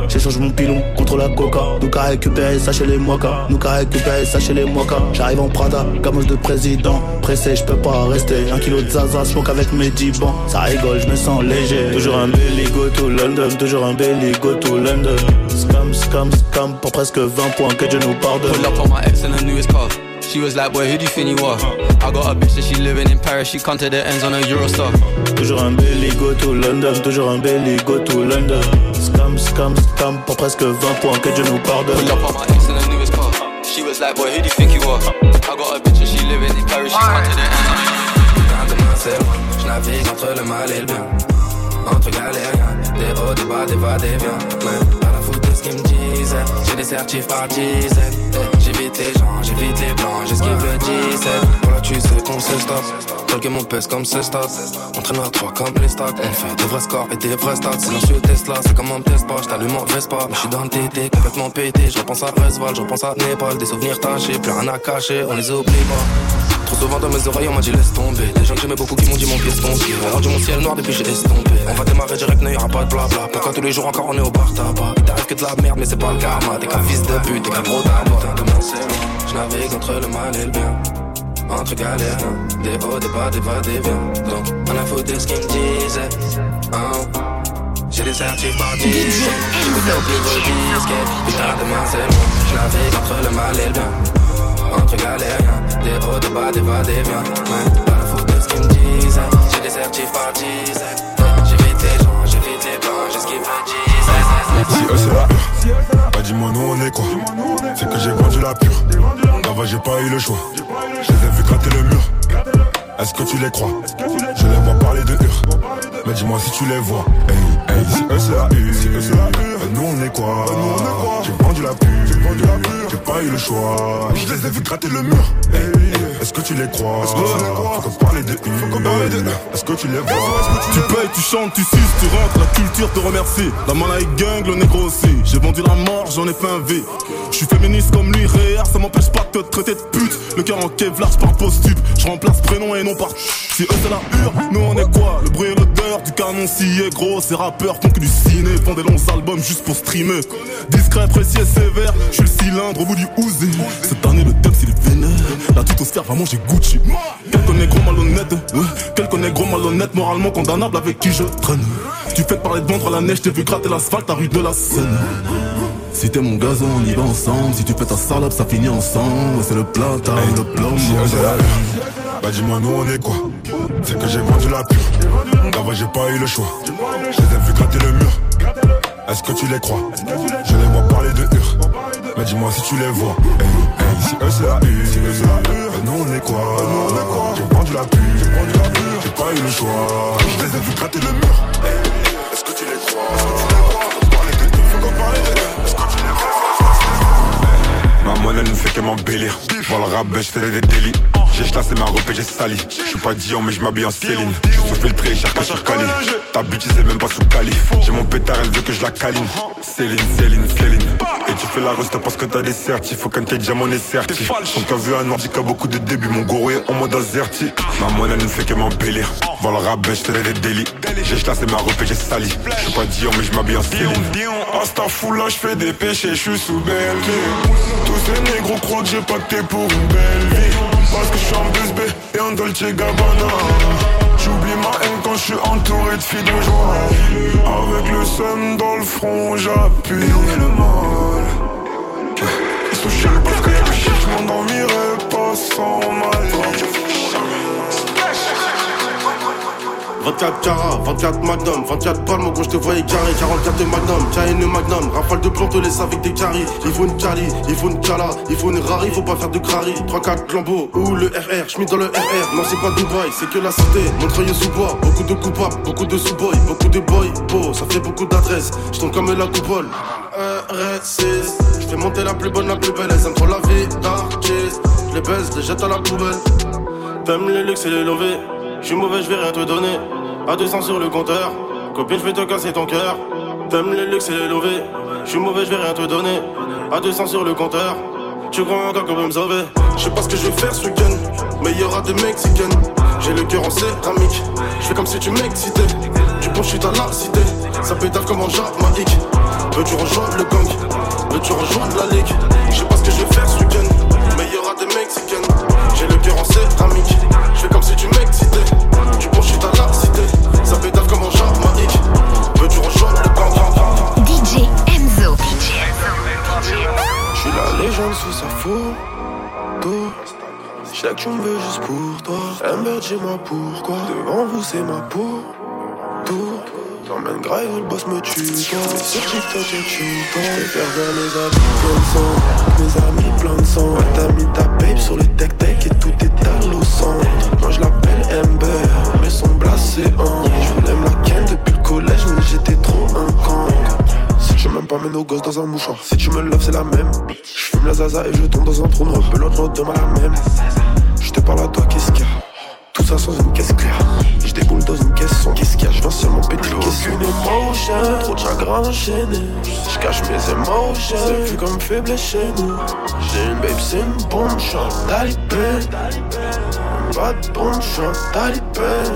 J'échange mon pilon contre la coca. Nous qu'à récupérer ça chez les mokas. Nous qu'à récupérer ça chez les mokas. J'arrive en Prada, gamos de président. Pressé, je peux pas rester. Un kilo de zaza, smoke avec mes dibans. Ça rigole, je me sens léger. Toujours un go to London. Toujours un go to London. Scam, scam, scam. Pour presque 20 points, que Dieu nous pardonne. Pull up on my ex newest car. She was like, boy, who do you think you are? I got a bitch that she living in Paris. She come to the ends on a Eurostar. Toujours un belly, go to London. Toujours un belly, go to London. Scam, scam, scam. Pour presque 20 points, que Dieu nous pardonne. Pull up on my ex in the newest car. She was like, boy, who do you think you are? I got a bitch that she living in Paris. She come to the ends on a moi. Je navigue entre le mal et le bien. Entre galériens, des hauts, des bas, des va, des viens. Mais pas la foutre de ce qu'ils me J'ai des certifs par dizaines. Eh, J'évite les gens, j'évite les blancs, j'esquive le 17. Voilà, tu sais qu'on se stop. Quelques mon pèse comme ce stop. On traîne à trois comme les stocks. On fait des vrais scores et des vrais stats. Silencieux Tesla, c'est comme un test pas. J't'allume en Vespa. Mais j'suis dans le TT, complètement pété. Je repense à Resval, je repense à Népal. Des souvenirs tachés, plus rien à cacher, on les oublie pas. Trop souvent dans mes oreilles on m'a dit laisse tomber. Des gens que j'aimais beaucoup qui m'ont dit mon pied se tombe J'ai rendu mon ciel noir depuis j'ai estompé. On va démarrer direct, n'y aura pas de blabla. Pourquoi tous les jours encore on est au bar tabac? Il t'arrive que de la merde mais c'est pas le karma. T'es qu'un fils de pute, t'es qu'un gros Je navigue entre le mal et le bien. Entre galères, hein. des hauts, des bas, des va, des viens Donc on a foutu ce qu'ils me disaient. Hein. J'ai des certifs par dizaines J'écoute au plus gros disquette Putain de moi c'est moi Je navigue entre le mal et le bien entre galériens, des hauts, des bas, des va, des viens. Ouais, pas la faute de ce qu'ils me disent. J'ai des certifs par dizaines. J'évite les gens, j'évite les blancs, j'esquive le Si eux c'est la pure, bah dis-moi nous on est quoi? C'est que j'ai vendu la pure, là-bas j'ai pas eu le choix. Je les ai vus gratter le mur, est-ce que tu les crois? Je les vois parler de hur, mais dis-moi si tu les vois. Hey, hey, si eux c'est la hur, bah nous on est quoi J'ai vendu la pure, j'ai pas eu le choix Je les ai vus gratter le mur, hey, hey, est-ce que tu les crois Faut qu'on parle de hur, est-ce que tu les vois Tu payes, tu chantes, tu suces, tu rentres, la culture te remercie. La malaï gang, le négro aussi. J'ai vendu la mort, j'en ai fait un V. Je suis féministe comme lui, réel, ça m'empêche pas de te traiter de pute. Le cœur en kevlar, par post-tube. Je remplace prénom et non par. Si eux c'est la hure, nous on est quoi Le bruit et l'odeur du canon scié, gros. Ces rappeurs font que du ciné, font des longs albums juste pour streamer. Discret, précis et sévère, je suis le cylindre au bout du ouzé. Cette année, le thème c'est les vénères. La tutosphère va manger Gucci. Quel connaît gros malhonnête, euh, quel connaît gros malhonnête, moralement condamnable avec qui je traîne. Tu fais parler de ventre à la neige, t'ai vu gratter l'asphalte à rue de la Seine. Si t'es mon gazon, on y va ensemble. Si tu fais ta salope, ça finit ensemble. Ouais, c'est le plata, hey, le plomb. Bah dis-moi, nous on est quoi? C'est que j'ai vendu la pure. D'abord, j'ai pas eu le choix. Je les ai vu gratter le mur. Est-ce que tu les crois? Je les vois parler de hur. Mais dis-moi si tu les vois. Hey, hey, si eux c'est la hur. Si la hur. Bah, nous on est quoi J'ai vendu la pure. J'ai pas eu le choix. Je les ai vu gratter le mur. Est-ce que tu les crois? Ma monnaie ne fait que m'embellir. Pour le rap, je fais des délits. J'ai chassé ma robe et j'ai sali. Je suis pas Dion, mais je m'habille en Céline. Je suis filtré, cher pas sur Cali. Ta bitch, c'est même pas sous Cali. J'ai mon pétard, elle veut que je la câline. Céline, Céline, Céline. Et tu fais la reste parce que t'as des certifs. Faut qu'un tes diamant est certi. Quand t'as vu un ordi qui a beaucoup de débuts, mon goro est en mode azerti. Ma monnaie ne fait que m'embellir. Voir le rap, je des délits. J'ai chassé ma et j'ai sali. Je suis pas Dion, mais je m'habille en Céline. Hasta là, je fais des péchés, je suis sous belle Tous ces négros croient que j'ai pacté pour une belle vie. Parce que je suis en BSB et en Dolce Gabbana J'oublie ma haine je suis entouré de filles de joie. Avec le seum dans le front j'appuie le mal. Ils sont chiants parce que Je m'endormirai pas sans mal 24 carats, 24 magnum, 24 palmes, gros je te voyais carré, 44 de magnum, une magnum, rafale de plomb te laisse avec des caries, il faut une cali, il faut une cala, il faut une rari, faut pas faire de crari, 3-4 lambeaux, ou le RR, j'mets dans le RR, non c'est pas Dubaï, c'est que la cité, Montreuil sous bois, beaucoup de coupables, beaucoup de sous-boys, beaucoup de boys, beau, ça fait beaucoup d'adresses, j'tombe comme la coupole, RS6, j'fais monter la plus bonne, la plus belle, elles aiment trop la vie d'artiste, j'les baise, les jette à la poubelle, t'aimes les luxe et les lovés, J'suis mauvais, j'vais rien te donner. À 200 sur le compteur. Copine, j'vais te casser ton cœur. T'aimes les luxe et les lovés. J'suis mauvais, j'vais rien te donner. À 200 sur le compteur. Tu crois encore qu'on peut me sauver? Je sais pas ce que je vais faire ce week-end. Mais y aura des mexicaines. J'ai le cœur en céramique. J'fais comme si tu m'excitais. Du bon shit à la cité. Ça pétale comme en Jamaïque. Veux-tu rejoindre le gang? Veux-tu rejoindre la ligue? Je sais pas ce que je vais faire ce week-end. Mais y aura des mexicaines. J'ai le cœur en céramique. J'fais comme si tu m'excitais. Bon shit à la cité. Ça pétale comme en Jamaïque. Veux-tu rejoindre le gang DJ Enzo. J'suis la légende sous sa photo. J'sais que tu me veux juste pour toi. Amber, dis-moi pourquoi. Devant vous, c'est ma peau. Tour. T'emmènes grave, le boss me tue. Toi, sur TikTok, et tu J'préfère voir mes habits plein de sang. Mes amis plein de sang. Ouais, t'as mis ta zaza et je tombe dans un trou noir. Pelote, note, demain la même. Je te parle à toi, qu'est-ce qu'il y a? Tout ça sans une caisse claire. Je déboule dans une caisse sans qu'est-ce qu'il y a? Je viens seulement péter qu'est-ce Aucune émotion, trop de chagrin enchaîné. Je cache mes émotions, c'est plus comme faible chez nous. J'ai une babe, c'est une bonne chance. Talibé. Pas de bonne chance, talibé.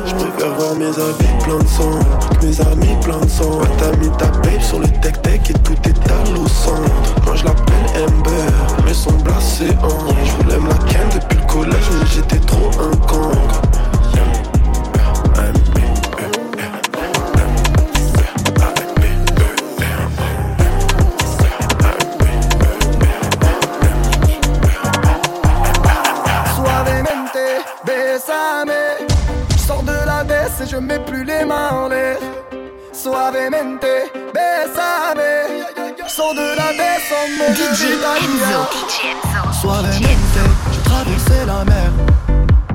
Je préfère voir mes habits plein de sang. Mes amis plein de sang. Ouais, t'as mis ta babe sur le tech-tech et tout est à centre. Moi je l'appelle Amber, mais son blasé en. Je voulais me la ken depuis le collège, mais j'étais trop un con. Baisse en mode italien. Suavemente, j'ai traversé la mer.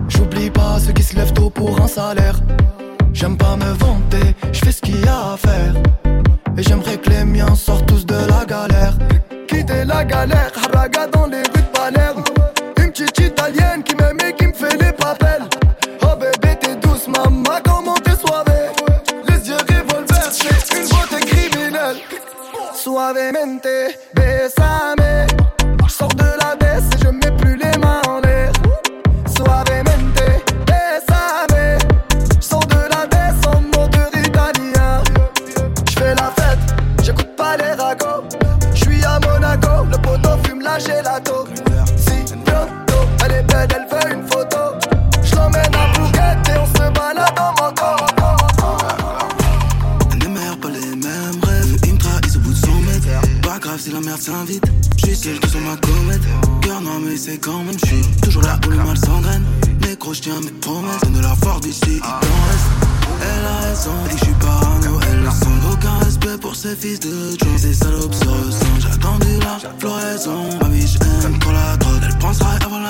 J'oublie pas ceux qui se lèvent tôt pour un salaire. J'aime pas me vanter, je fais ce qu'il y a à faire. Et j'aimerais que les miens sortent tous de la galère. Quitter la galère, haraga dans les Suavemente,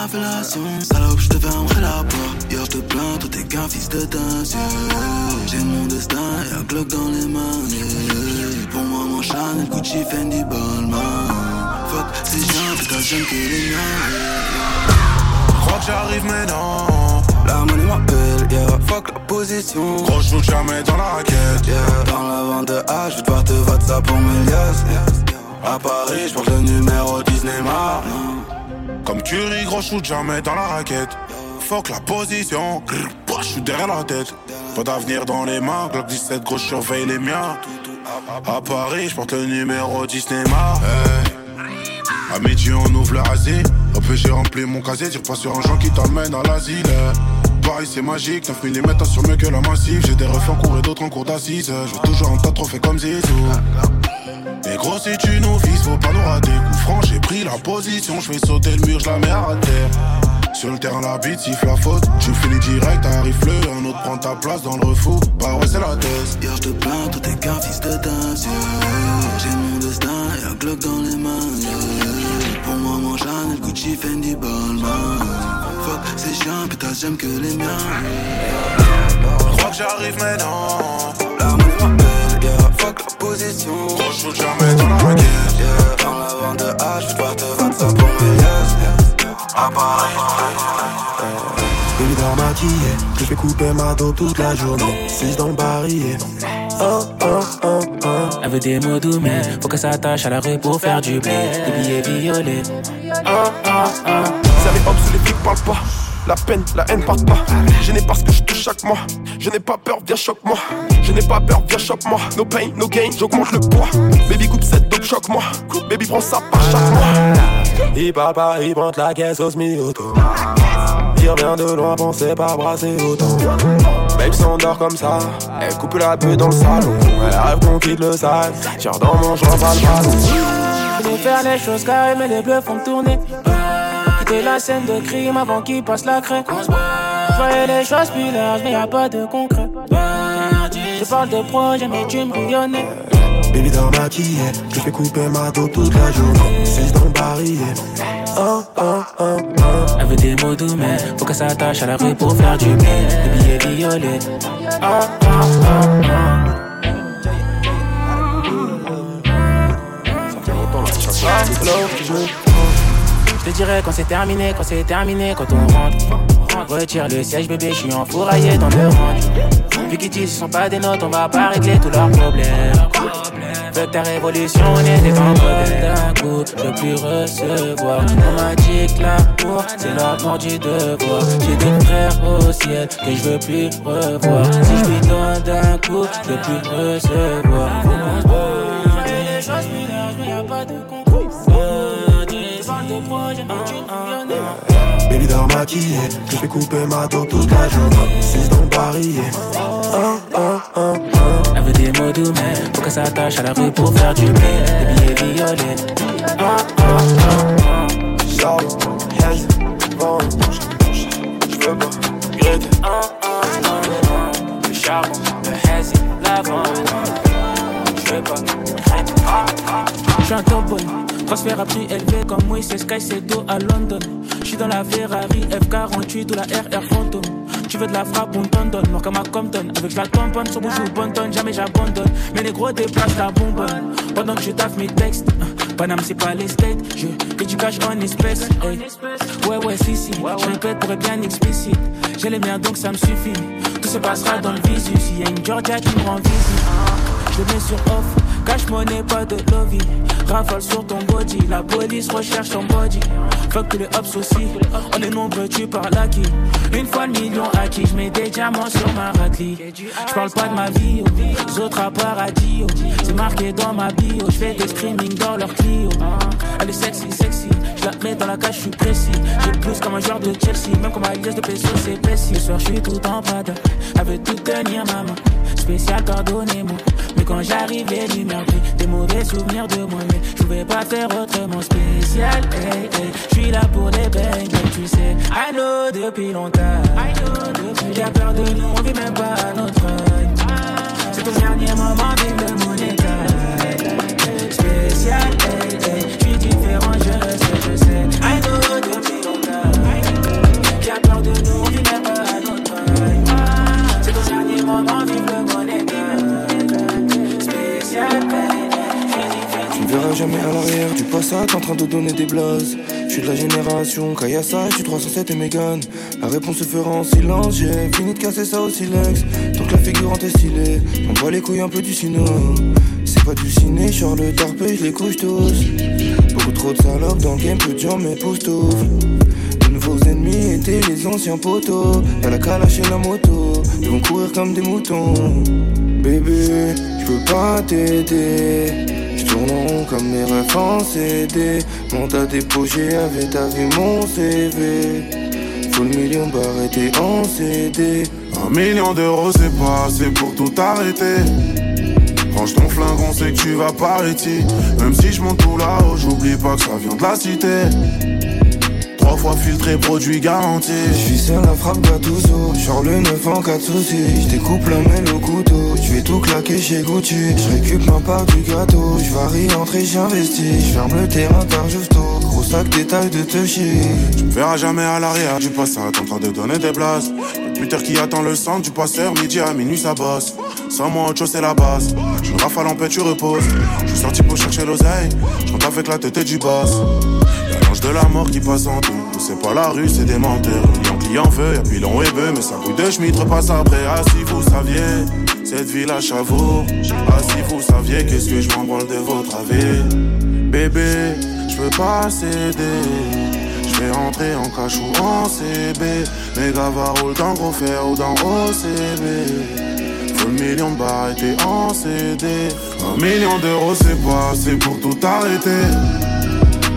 Salope, je te fermerai la porte. Yo, je te plains, toi t'es qu'un fils de dingue. J'ai mon destin et un Glock dans les mains. yeah. Pour moi, mon Chanel, Gucci, Fendi, Balmain. Fuck, c'est chiant, putain, j'aime que les miens. Crois que j'arrive maintenant. La monnaie m'appelle, yeah. Fuck la position. Gros, je jamais dans la raquette. Yeah. Dans la vente de H, je vais devoir te voter ça pour mes liasses. À Paris, je porte le numéro Disney Mar. Comme tu gros, shoot jamais dans la raquette. Fuck la position. Je suis derrière la tête. Pas d'avenir dans les mains. Glock 17, gros, surveille les miens. À Paris, je porte le numéro Disney Mar. À midi, on ouvre le rasé. Hop, j'ai rempli mon casier. Tire pas sur un gens qui t'emmène à l'asile. Paris, c'est magique. 9 mm sur mieux que la massive. J'ai des refs en cours et d'autres en cours d'assises. Je veux toujours un tas de trophées comme Zizou. Mais gros, si tu nous vises, faut pas nous rater. Coup franc, j'ai pris la position. Je fais sauter le mur, je la mets à terre. Sur le terrain, la bite siffle la faute. Tu finis direct, arrive le. Un autre prend ta place dans le refou. Bah ouais, c'est la thèse. Hier, je te plains, toi t'es qu'un fils de dingue. J'ai mon destin un Glock dans les mains. Pour moi, mon Chanel, Gucci, Fendi, Balmain. Fuck, c'est chiant, putain, j'aime que les miens. Crois que j'arrive maintenant. La monnaie m'appelle, yeah. Fuck la position. Gros, je jamais dans la raquette. Yeah. Dans la vente de H, je te vendre ça pour mes liasses. yeah. À Paris, Baby maquillé, je fais couper ma dos toute la journée. 6 dans le barillet. Oh, oh, oh, oh. Elle veut des mots doux, mais faut qu'elle s'attache à la rue pour faire du blé. Des billets violets. Oh, oh, oh. Ça les sous les flics parlent pas. La peine, la haine part pas. Je n'ai pas ce que je touche chaque mois. Je n'ai pas peur, viens choque-moi. Je n'ai pas peur, viens choque-moi. No pain, no gain, j'augmente le poids. Baby coupe cette dope, choque-moi. Baby prends ça par chaque mois. Il parle pas, il prend la caisse au semi-auto. Il revient de loin, pensez pas brasser autant. Babe s'endort comme ça, elle coupe la bulle dans le salon. Elle rêve qu'on quitte le sale, tire dans mon joint, pas le ballon. Je vais faire les choses carrées, mais les bleus font tourner. Quitter la scène de crime avant qu'il passe la craie. Je voyais les choses plus larges, mais y a pas de concret. Je parle de projet, mais tu me bouillonnais. Baby dans maquillé, je fais couper ma dos toute la journée. 6 dans le barillet. Oh, oh, oh, oh. Des mots doux, mais faut qu'elle s'attache à la rue pour faire du blé. Des billets violets. Oh, oh, oh, oh. Je te dirai quand c'est terminé, quand c'est terminé, quand on rentre. Retire le siège, bébé, je suis enfouraillé dans le range. Vu qu'ils disent ce sont pas des notes, on va pas régler tous leurs problèmes. Le terre révolutionné, t'es en d'un coup, je plus recevoir. On m'a dit que la cour, c'est la du devoir. J'ai des frères au ciel que je veux plus revoir. Si je lui donne d'un coup, je plus recevoir. Baby dort maquillé, je fais couper ma dent toute la journée. 6 dans Paris des mots doux, mais faut qu'elle s'attache à la rue pour faire du blé. Des billets violets. Ah, ah, j'veux pas griller. Le charbon, le hazy, l'avant. J'veux pas griller. Ah. J'suis un. Transfert à prix élevé comme moi, c'est Sky, c'est Do à London. J'suis dans la Ferrari F48 ou la RR Phantom. Tu veux de la frappe, on t'en donne. Mort comme à Compton. Avec la tamponne, sur bouche ou bonne jamais j'abandonne. Mais les gros déplacent la bonbonne. Pendant que je taffe mes textes. euh, Paname, c'est pas les states. Je fais du cash en espèces. hey. Ouais, ouais, si, si. Je répète pour être bien explicite. J'ai les miens donc ça me suffit. Tout se passera dans le visu. S'il y a une Georgia qui me rend visite. Je mets sur off. Cash money, pas de lovey. Rafale sur ton body. La police recherche ton body. Fuck tous les hops aussi. On est nombreux, tu parles à qui? Une fois le million acquis. Je mets des diamants sur ma raclée. Je parle pas de ma vie. oh. Les autres à paradis. oh. C'est marqué dans ma bio. Je fais des screaming dans leur Clio. Elle est sexy, sexy. Mais dans la cage, je suis précis. J'ai plus comme un joueur de Chelsea. Même comme ma liesse de peso, c'est précis. Ce soir, je suis tout en prada. Avec tout tenir ma main. Spécial, pardonnez-moi. Mais quand j'arrive, les lumières brillent. Des mauvais souvenirs de moi. Mais je pouvais pas faire autrement spécial. Hey, hey. Je suis là pour les beignes, tu sais. I know depuis longtemps. I know depuis. Peur de nous, on vit même pas à notre C'est ton dernier moment, vive le mon état. Spécial, passage en train de donner des blases. Je suis de la génération Kayasa, je suis 307 et Megan. La réponse se fera en silence, j'ai fini de casser ça au silex. Donc la figurante est stylée, on voit les couilles un peu du cinéma. C'est pas du ciné, genre le tarpé, je les couche tous. Beaucoup trop de salopes dans le game, peu de gens m'épousent De nouveaux ennemis étaient les anciens poteaux. Y'a la calache et la moto, ils vont courir comme des moutons. Bébé, je peux pas t'aider. Je tourne comme mes refs en CD. À dépôt, j'avais ta vie, mon CV. Full million barre était en CD. Un million d'euros c'est pas assez pour tout arrêter Range ton flingue, on sait que tu vas pas ici Même si je monte tout là-haut, j'oublie pas que ça vient de la cité Trois fois filtré, produit garanti. Je suis seul à frappe Gattuso Genre le 9 en 4 soucis. Je découpe la mêle au couteau. Je vais tout claquer chez Gucci Je récup ma part du gâteau. Je varie entrer, j'investis. Je ferme le terrain tard justo Gros sac détail de te chier Tu me verras jamais à l'arrière. Du passage en train de donner des places Le qui attend le sang du passeur Midi à minuit ça bosse Sans moi autre chose c'est la base. Je rafale en paix tu reposes. Je suis sorti pour chercher l'oseille. Je rentre avec la tête du boss. Y'a l'ange de la mort qui passe en tout C'est pas la rue c'est des menteurs. Client client veut y'a pilon et Mais ça couille de schmitt repasse après. Ah si vous saviez cette ville à Chavour Ah si vous saviez qu'est-ce que je m'en de votre avis? Bébé, je peux pas céder. Je vais rentrer en cash ou en CB Méga va roule dans gros fer ou dans OCB Full million de barres était en CD Un million d'euros c'est pas assez pour tout arrêter.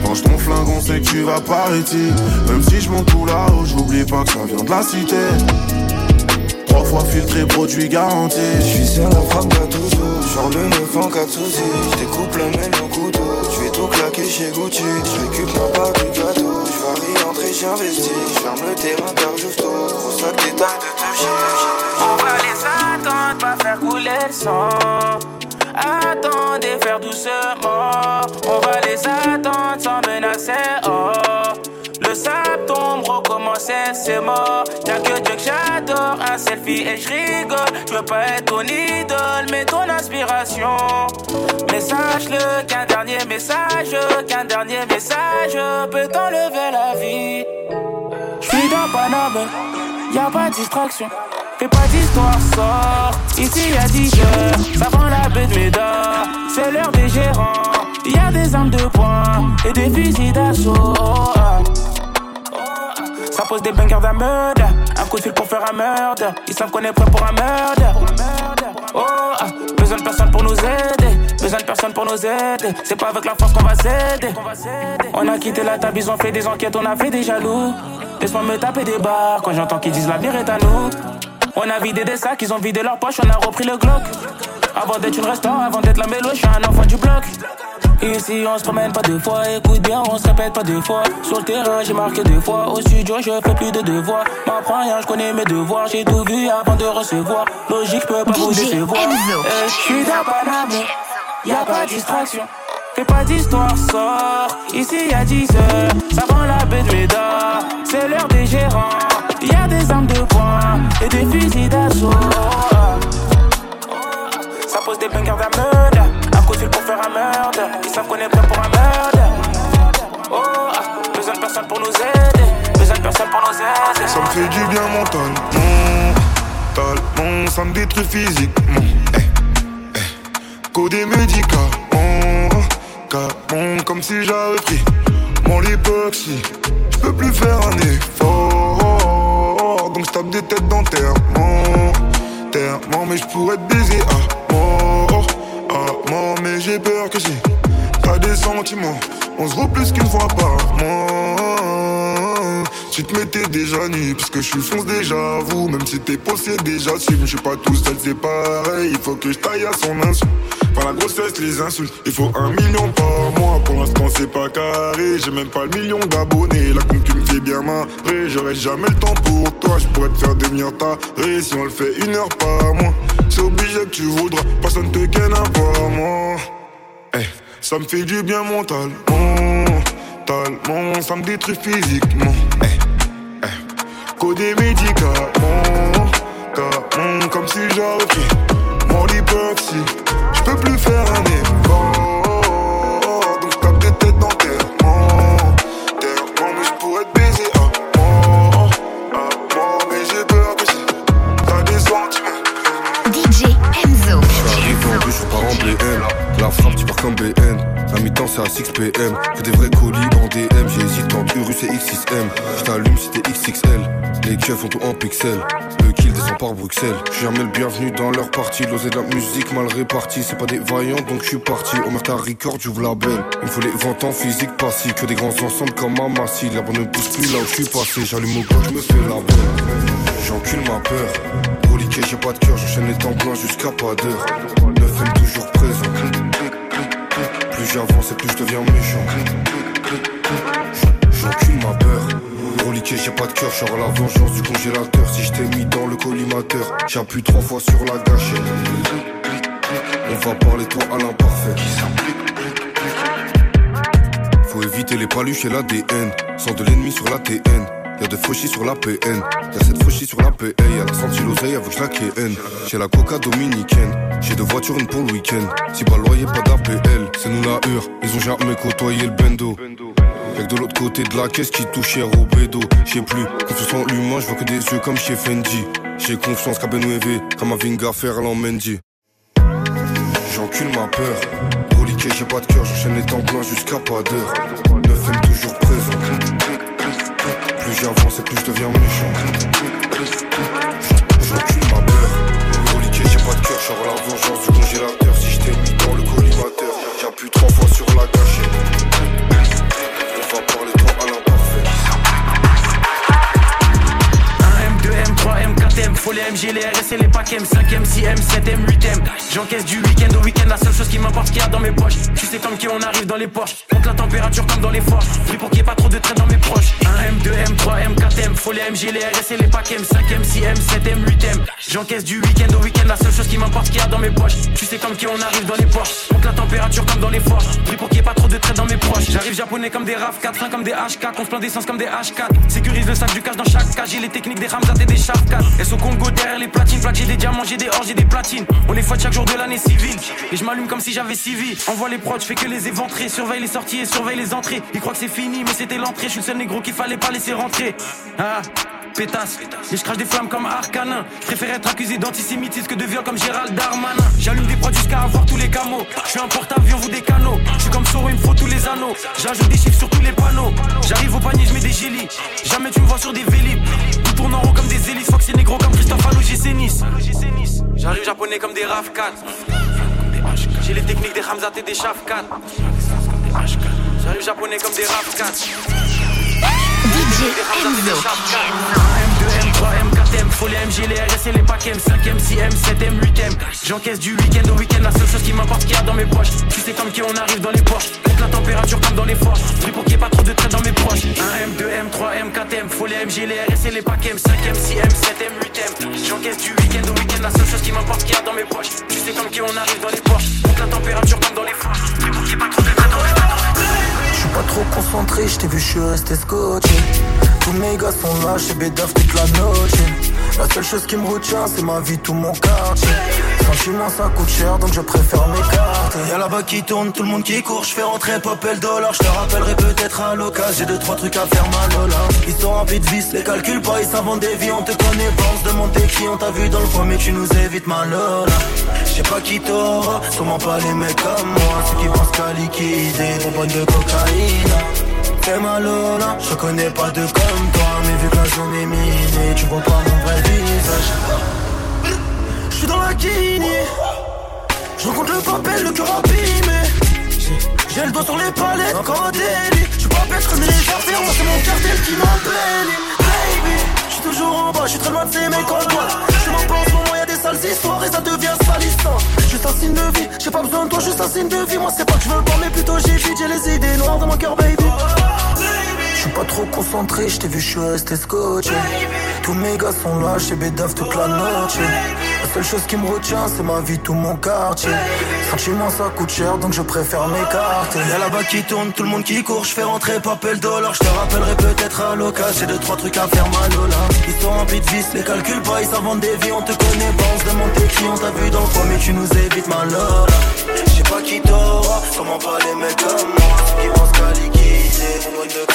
Range ton flingue, on sait que tu vas par ici Même si je monte tout là-haut, j'oublie pas que ça vient de la cité. Trois fois filtré, produit garanti. Je suis seul à frappe Gattuso Genre le 9 en 4 soucis Je découpe la mêle au couteau Je vais tout claquer chez Gucci. Je récup ma part du gâteau Je varie entrer, j'investis. Je ferme le terrain tard justo Gros sac détail de te chier On va les attendre, faire couler le sang. Attendez, faire doucement. On va les attendre sans menacer. Oh, le sable tombe, recommencer, c'est mort. Y'a que Dieu que j'adore, un selfie et je rigole. Je veux pas être ton idole, mais ton inspiration. Mais sache-le qu'un dernier message, qu'un dernier message peut t'enlever la vie. J'suis dans Paname, y'a pas de distraction. Fais pas d'histoire, sort. Ici y'a 10 heures, ça prend la baie de. C'est l'heure des gérants. Y'a des armes de poing et des fusils d'assaut. Ça pose des bangers d'un meurtre. Un coup de fil pour faire un meurtre. Ils savent qu'on est prêt pour un meurtre. Oh, ah. besoin de personne pour nous aider. Besoin de personne pour nous aider. C'est pas avec la force qu'on va s'aider. On a quitté la table, ils ont fait des enquêtes, on a fait des jaloux. Laisse-moi me taper des barres quand j'entends qu'ils disent l'avenir est à nous. On a vidé des sacs, ils ont vidé leur poche, on a repris le Glock. Avant d'être une restaurant, avant d'être la mélo, je suis un enfant du bloc. Ici on se promène pas deux fois, écoute bien, on se répète pas deux fois. Sur le terrain, j'ai marqué deux fois. Au studio, je fais plus de devoirs. M'apprends rien, je connais mes devoirs. J'ai tout vu avant de recevoir. Logique, je peux pas vous décevoir. Eh, Je suis Paname, y'a pas distraction. Fais pas d'histoire, sort. Ici y'a 10 heures, ça prend la baie de. C'est l'heure des gérants. Y'a des armes de poing et des fusils d'assaut. Ça pose des bangers meurtre. Un coup de fil pour faire un meurtre. Ils savent qu'on est prêt pour un meurtre. Oh, besoin de personne pour nous aider. Besoin de personne pour nous aider. Ça me fait du bien mon, ça me détruit physiquement. Eh. Codé médicaments, comme si j'avais pris mon lipoxy. Je peux plus faire un effort, donc je tape des têtes d'enterrement, terrement, mais je pourrais te baiser à mort, à mort, mais j'ai peur que si t'as des des sentiments. On se voit plus qu'une fois par mois. Tu te mettais déjà nu, puisque je suis fonce déjà vous. Même si t'es possédé déjà su, je suis pas tout seul, c'est pareil. Il faut que je taille à son insu. Par la grossesse, les insultes, il faut un million par mois. Pour l'instant, c'est pas carré. J'ai même pas le million d'abonnés. La concu me fait bien marrer. J'aurai jamais le temps pour toi. Je pourrais te faire devenir taré si on le fait une heure par mois. C'est obligé que tu voudras. Personne te ken à part moi. Eh, ça me fait du bien mentalement. Mentalement, ça me détruit physiquement. Eh, C'est pas des vaillants, donc j'suis parti. Au ta record, j'ouvre la belle. Il me faut les ventes en physique passif. Que des grands ensembles comme ma massie. La bonne ne pousse plus là où j'suis passé. J'allume au gauche, j'me fais la bonne. J'encule ma peur. Reliqué, j'ai pas de cœur. J'enchaîne les temps blancs jusqu'à pas d'heure. 9 toujours présent. Plus j'avance et plus je deviens méchant. J'encule ma peur. Reliqué, j'ai pas de cœur, j'aurai la vengeance du congélateur. Si je t'ai mis dans le collimateur, j'appuie trois fois sur la gâchette. On va parler toi à l'imparfait. Faut éviter les paluches et l'ADN. Sans de l'ennemi sur la TN. Y'a de fauchis sur la PN, y'a cette fauchis sur la PA, y'a la senti l'oseille avec la KN. J'ai la coca dominicaine, j'ai deux voitures, une pour le week-end. Si pas loyer, pas d'APL, c'est nous la hure, ils ont jamais côtoyé le bendo. Y'a que de l'autre côté de la caisse qui touche au bédo. J'sais plus, confiance en l'humain, j'vois que des yeux comme chez Fendi. J'ai confiance qu'à Benouévé, comme à Vinga Ferland Mendy. J'encule ma peur, reliqué, j'ai pas de cœur, j'enchaîne les temps blancs jusqu'à pas d'heure. 9 toujours présent. Plus j'avance et plus je deviens méchant. J'encule ma peur. Reliqué, j'ai pas de cœur, j'aurai la vengeance du congélateur. Si je t'ai mis dans le collimateur, j'appuie trois fois sur la gâchette. 3M, 4M, faut les MG, les RS et les M, 5M, 6M, 7M, 8M. J'encaisse du week-end au week-end, la seule chose qui m'importe, qu'il y a dans mes poches. Tu sais comme qui on arrive dans les poches. Monte la température comme dans les forges. Pris pour qu'il y ait pas trop de traits dans mes proches. 1M, 2M, 3M, 4M, faut les MG, les RS et les packs M, 5M, 6M, 7M, 8M. J'encaisse du week-end au week-end, la seule chose qui m'importe, qu'il y a dans mes poches. Tu sais comme qui on arrive dans les poches. Monte la température comme dans les forges. Pris pour qu'il y ait pas trop de traits dans mes proches. J'arrive japonais comme des RAV 4, 5 comme des H4, on se plaint d'essence comme des H4. Sécurise le sac du cash dans chaque cage, j'ai les techniques des Ramzat et des Shafkat. Et au Congo derrière les platines, j'ai des diamants, j'ai des orges, j'ai des platines. On est fois chaque jour de l'année civile. Et je m'allume comme si j'avais civil. Envoie les je fais que les éventrer. Surveille les sorties et surveille les entrées. Ils croient que c'est fini, mais c'était l'entrée. Je suis le seul négro qu'il fallait pas laisser rentrer. Ah, Et je crache des flammes comme Arcanin. Préfère être accusé d'antisémitisme que de viol comme Gérald Darmanin. J'allume des prods jusqu'à avoir tous les camos. Je suis un porte-avions, vous des canaux. Je suis comme Soro, il me faut tous les anneaux. J'ajoute des chiffres sur tous les panneaux. J'arrive au panier, je mets des gélis. Jamais tu me vois sur des vélib. Tout tourne en rond comme des hélices. Que c'est négro comme Christophe et Nice. J'arrive japonais comme des RAV 4. J'ai les techniques des Hamzat et des Shaf 4. J'arrive japonais comme des RAV 4. DJ Enzo. 1M, 2M, 3M, 4M, faut les MG, les les packs M, 5M, 6M, 7M, 8M. J'encaisse du week-end au week-end, la seule chose qui m'importe qu'il y a dans mes poches. Tu sais comme qui on arrive dans les poches. Monte la température comme dans les forges. Pris pour qu'il y ait pas trop de traits dans mes proches. 1M, 2M, 3M, 4M, faut les MG, les RS et les packs M, 5M, 6M, 7M, 8M. J'encaisse du week-end au week-end, la seule chose qui m'importe qu'il y a dans mes poches. Tu sais comme qui on arrive dans les poches. Monte la température comme dans les forges. Pris pour qu'il y ait pas trop de traits dans les J'suis pas trop concentré, j't'ai vu, j'suis resté scotché. Tous mes gars sont là, chez Bédaf toute la noche. La seule chose qui me retient, c'est ma vie, tout mon quartier. Sentiment, ça coûte cher, donc je préfère m'écarter. Y'a là-bas qui tourne, tout le monde qui court, j'fais rentrer pop et dollar. J'te rappellerai peut-être à l'occasion, j'ai deux, trois trucs à faire mal là. Ils sont remplis de vis, les calculs pas, ils s'inventent des vies, on te connaît pas, on se demande tes qui, on t'a vu dans le mais tu nous évites mal là. J'sais pas qui t'aura, sûrement pas les mecs comme moi, ceux qui pensent qu'à liquider, trop bonne de cocaïne. Fais mal là, je connais pas de comme toi, mais vu que la zone est minée, tu vois pas mon vrai visage. Je suis dans la guinée, je rencontre le papel, le cœur abîmé. J'ai- le doigt sur l'épaule, encore au délit. J'suis pas bête, j'connais les affaires, c'est mon cartel qui m'appelle. Baby, j'suis toujours en bas, j'suis très loin de ces mecs en boîte. J'suis mon pas sales histoires et ça devient salissant. Juste un signe de vie, j'ai pas besoin de toi, juste un signe de vie. Moi c'est pas que je veux pas, mais plutôt j'ai vite, j'ai les idées noires dans mon cœur, baby. Suis pas trop concentré, je t'ai vu, je suis resté scotché. Tous mes gars sont là, chez Bédaf toute la noche. La seule chose qui me retient, c'est ma vie, tout mon quartier. Sentiment, ça coûte cher, donc je préfère m'écarter. Y'a là-bas qui tourne, tout le monde qui court, je fais rentrer papel dollar. Je te rappellerai peut-être à l'occasion, j'ai deux, trois trucs à faire mal là. Ils sont remplis de vis, les calculs pas, ils savent des vies, on te connaît pas, on se demande tes qui, on t'a vu dans coin, mais tu nous évites mal là. Je sais pas qui t'aura, comment pas les mecs comme moi, qui pensent qu'à liquider,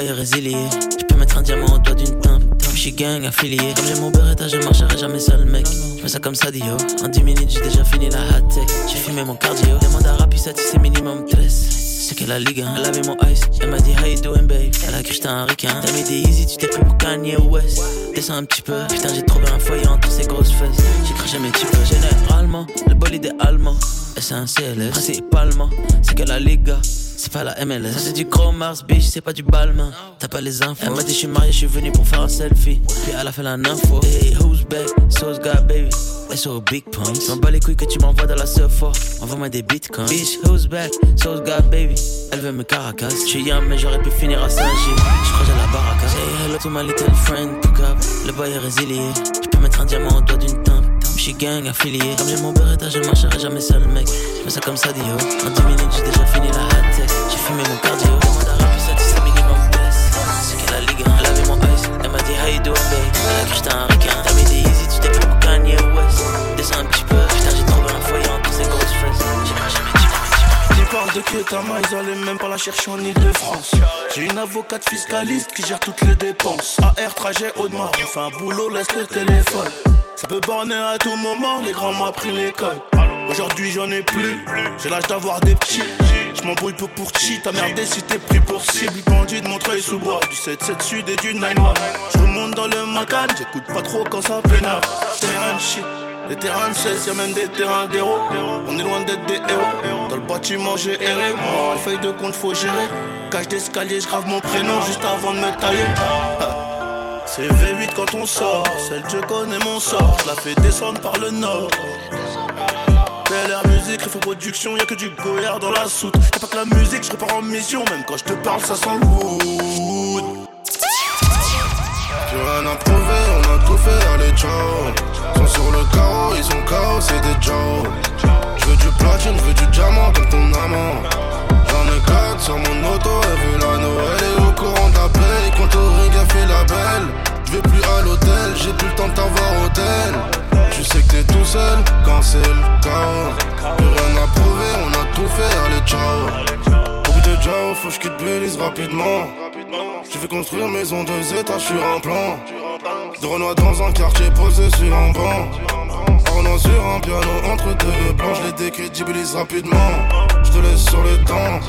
est résilié. Je peux mettre un diamant au doigt d'une teinte. Je suis gang affilié. Comme j'ai mon beretta, je marcherai jamais seul, mec. Je fais ça comme ça, Dio. En 10 minutes, j'ai déjà fini la hat tech. J'ai fumé mon cardio. Demande à Rapi, c'est minimum 13. C'est qu'elle a ligue, hein. elle avait mon ice. Elle m'a dit, how you doing, babe? Elle a cru que j'étais un requin. T'as des easy, tu t'es pris pour Kanye West. Descends un petit peu. Putain, j'ai trouvé un foyer entre ces grosses fesses. J'ai craché mes types. Généralement, le bolide est allemand. Et c'est un CLS. Principalement, c'est qu'elle a les gars. C'est pas la MLS. Ça c'est du gros Mars, bitch, c'est pas du balmain. T'as pas les infos. Elle m'a dit, je suis marié, je suis venu pour faire un selfie. Puis elle a fait la info. Hey, who's back? So's got baby. SO big pumps. M'en bats les couilles que tu m'envoies dans la surf. Envoie-moi des bitcoins. Bitch, who's back? So's got baby. Elle veut me caracas. Je suis young, mais j'aurais pu finir à Saint-Gilles. Je crois à la baraka. Say hello to my little friend, up. Le boy est résilié. Je peux mettre un diamant au doigt d'une. Je suis gang affilié. Comme j'ai mon beretta, je marcherai jamais seul, mec. Je fais ça comme ça, Dio. En 10 minutes, j'ai déjà fini la tech. J'ai fumé mon cardio. Demande à Rapi, ça c'est minimum bless. C'est qu'elle a ligue, elle avait mon ice. Elle m'a dit, how you doing, babe? Elle a cru un de Ketama, ils allaient même pas la chercher en Ile-de-France. J'ai une avocate fiscaliste qui gère toutes les dépenses. AR, trajet, haut de mar. On fait un boulot, laisse le téléphone. Ça peut borner à tout moment, les grands m'ont pris l'école. Aujourd'hui j'en ai plus, j'ai l'âge d'avoir des petits. Je m'embrouille peu pour chi, t'as merdé si t'es pris pour cible. Bandit de Montreuil sous bois, du 7-7 sud et du 9 Je remonte dans le macan, j'écoute pas trop quand ça pénale. Terrain de shit. Les terrains de 16, y'a même des terrains d'héros. On est loin d'être des héros. Dans le bâtiment, j'ai erré. Moi, les feuilles de compte, faut gérer. Cage d'escalier, j'grave mon prénom juste avant de me tailler. C'est V8 quand on sort, celle je connais mon sort, je la fais descendre par le nord. Belle air musique, refait production, y'a que du goyard dans la soute. Y'a pas que la musique, je repars en mission, même quand je te parle, ça sent le. Plus rien à allez ciao Sont sur le carreau, ils sont chaos, c'est des Joe Je veux du platine, je veux du diamant comme ton amant. J'en ai quatre sur mon auto, et vu la Noël est au courant d'appeler Quand au ring elle fait la belle Je vais plus à l'hôtel, j'ai plus le temps de t'avoir hôtel Tu sais que t'es tout seul quand c'est le chaos rien à prouver, on a tout fait, allez ciao faut je quitte rapidement j'ai fait construire maison deux étages sur un plan. De Renoir dans un quartier posé sur un banc. Renault sur un piano entre deux plans. Je les décrédibilise rapidement. Je te laisse sur le temps.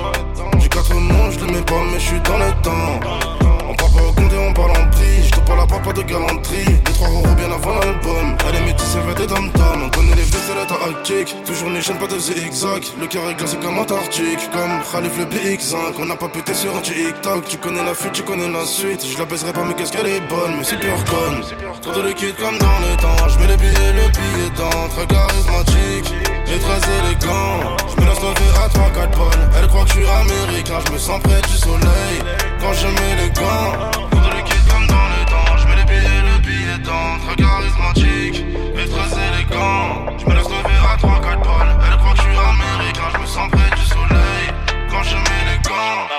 J'ai quatre mots, je les mets pas, mais je suis dans le temps. On parle pas au compte et on parle en prix. Je te parle à pas de galanterie. Les trois euros bien avant l'album. Elle est métisse, elle veut des dom On connaît les feux, c'est la tactique. Toujours les chaînes, pas de zigzag. Le est glacé comme Antarctique. Comme Khalif le BX5. On n'a pas pété sur un TikTok. Tu connais la fuite, tu connais la suite. Je la baiserai pas, mais qu'est-ce qu'elle est bonne. Mais super conne. Trop de liquide comme dans le temps. Je mets les billets, le billet dans. Très charismatique. Et très élégant. Je me laisse lever à 3-4 bonnes. Elle croit que je suis américain. Je me sens près du soleil. Quand je mets les gants. Trop de liquide comme dans le temps. Je mets les billets, le billet dans. Très charismatique. Et très élégant. Je me laisse lever à 3-4 bonnes. Elle croit que je suis américain. Je me sens près du soleil. Quand je mets les gants.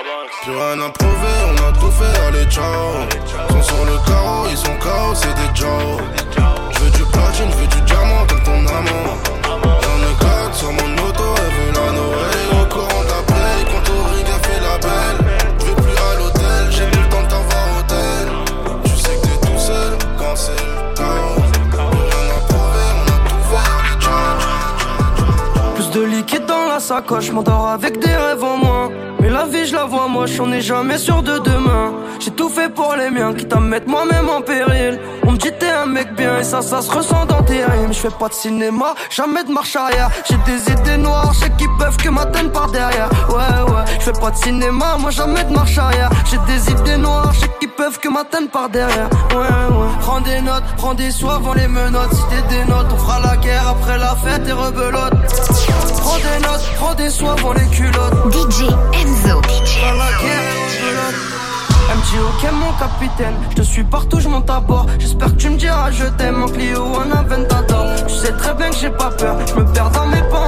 Plus rien à prouver, on a tout fait, allez ciao Sont sur le carreau, ils sont chaos, c'est des Joe Je veux du platine, je veux du diamant comme ton amant sacoche, m'endors avec des rêves en moins. La vie, je la vois moi, j'en ai jamais sûr de demain. J'ai tout fait pour les miens, quitte à me mettre moi-même en péril. On me dit t'es un mec bien et ça, ça se ressent dans tes rimes. Je fais pas de cinéma, jamais de marche arrière. J'ai des idées noires, je qui peuvent que m'atteignent par derrière. Ouais, ouais, je fais pas de cinéma, moi jamais de marche arrière. J'ai des idées noires, je qui peuvent que m'atteignent par derrière. Ouais, ouais. Prends des notes, prends des soins avant les menottes. Si t'es des notes, on fera la guerre après la fête et rebelote. Prends des notes, prends des soins avant les culottes. DJ Enzo. Ok mon capitaine, je te suis partout, je monte à bord. J'espère que tu me diras je t'aime en Clio en Aventador. Tu sais très bien que j'ai pas peur, je me perds dans mes pensées.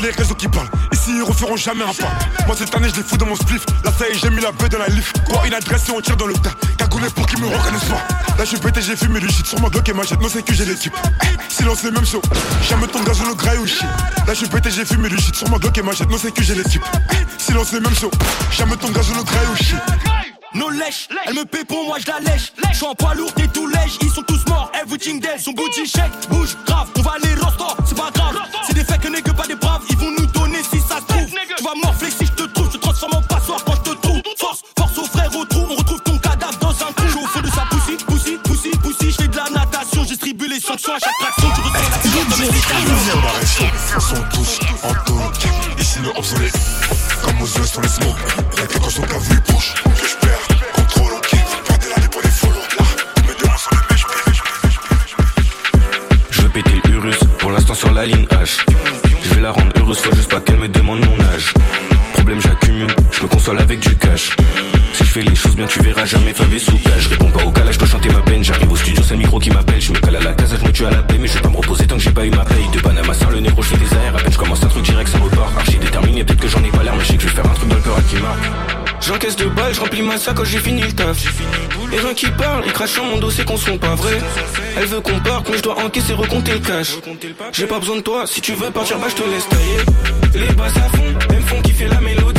Les réseaux qui parlent. Ici, ils referont jamais un pas. Moi, cette année, je les fous dans mon spliff. Là, ça y est, j'ai mis la baie dans la lift. Quoi, une adresse et on tire dans le tas. Cagoulé pour qu'ils me reconnaissent pas. Là, je suis pété, j'ai fumé du shit. Sur ma Glock et machette. Non, c'est que j'ai l'équipe. Eh, silence, les mêmes shows. Jamais ton gaz, le graille ou shit. Là, je suis pété, j'ai fumé du shit. Sur ma Glock et machette. Non, c'est que j'ai l'équipe. Eh, silence, les mêmes shows. Jamais ton gaz, le graille ou shit. No lèche, elle me paie pour moi, je la lèche. Je suis en poids lourd, t'es tout lèche. Ils sont tous morts, everything dead. Son booty shake, bouge, grave. On va aller rosto, c'est pas grave. C'est des faits que n'est que pas des braves. Ils vont nous donner si ça se trouve. Tu vas morfler si je te trouve. Je te transforme en passoire quand je te trouve. Force, force au frère, au trou. On retrouve ton cadavre dans un trou. Au fond de sa poussie, poussie, poussie, poussie. Je fais de la natation, je distribue les sanctions à chaque traction. Tu ressens la tous en tauque. Ici, faisons les comme aux US sur les smokes. Son jamais favé sous. Je réponds pas au calage, je dois chanter ma peine. J'arrive au studio, c'est le micro qui m'appelle. Je me cale à la casa, je me tue à la paix, mais je vais pas me reposer tant que j'ai pas eu ma paye. De Panama sans le négro, je fais des airs. À peine je commence un truc direct, ça repart. Archi déterminé, peut-être que j'en ai pas l'air, mais je sais que je vais faire un truc dans le cœur à qui marque. J'encaisse de balles, je remplis ma sac quand j'ai fini le taf. Les gens qui parlent, ils crachent sur mon dos, c'est qu'on sont pas vrais. Elle veut qu'on parte, mais je dois encaisser, recompter le cash. J'ai pas besoin de toi, si tu veux partir, bah je te laisse tailler. Les basses à fond, même fond qui fait la mélodie.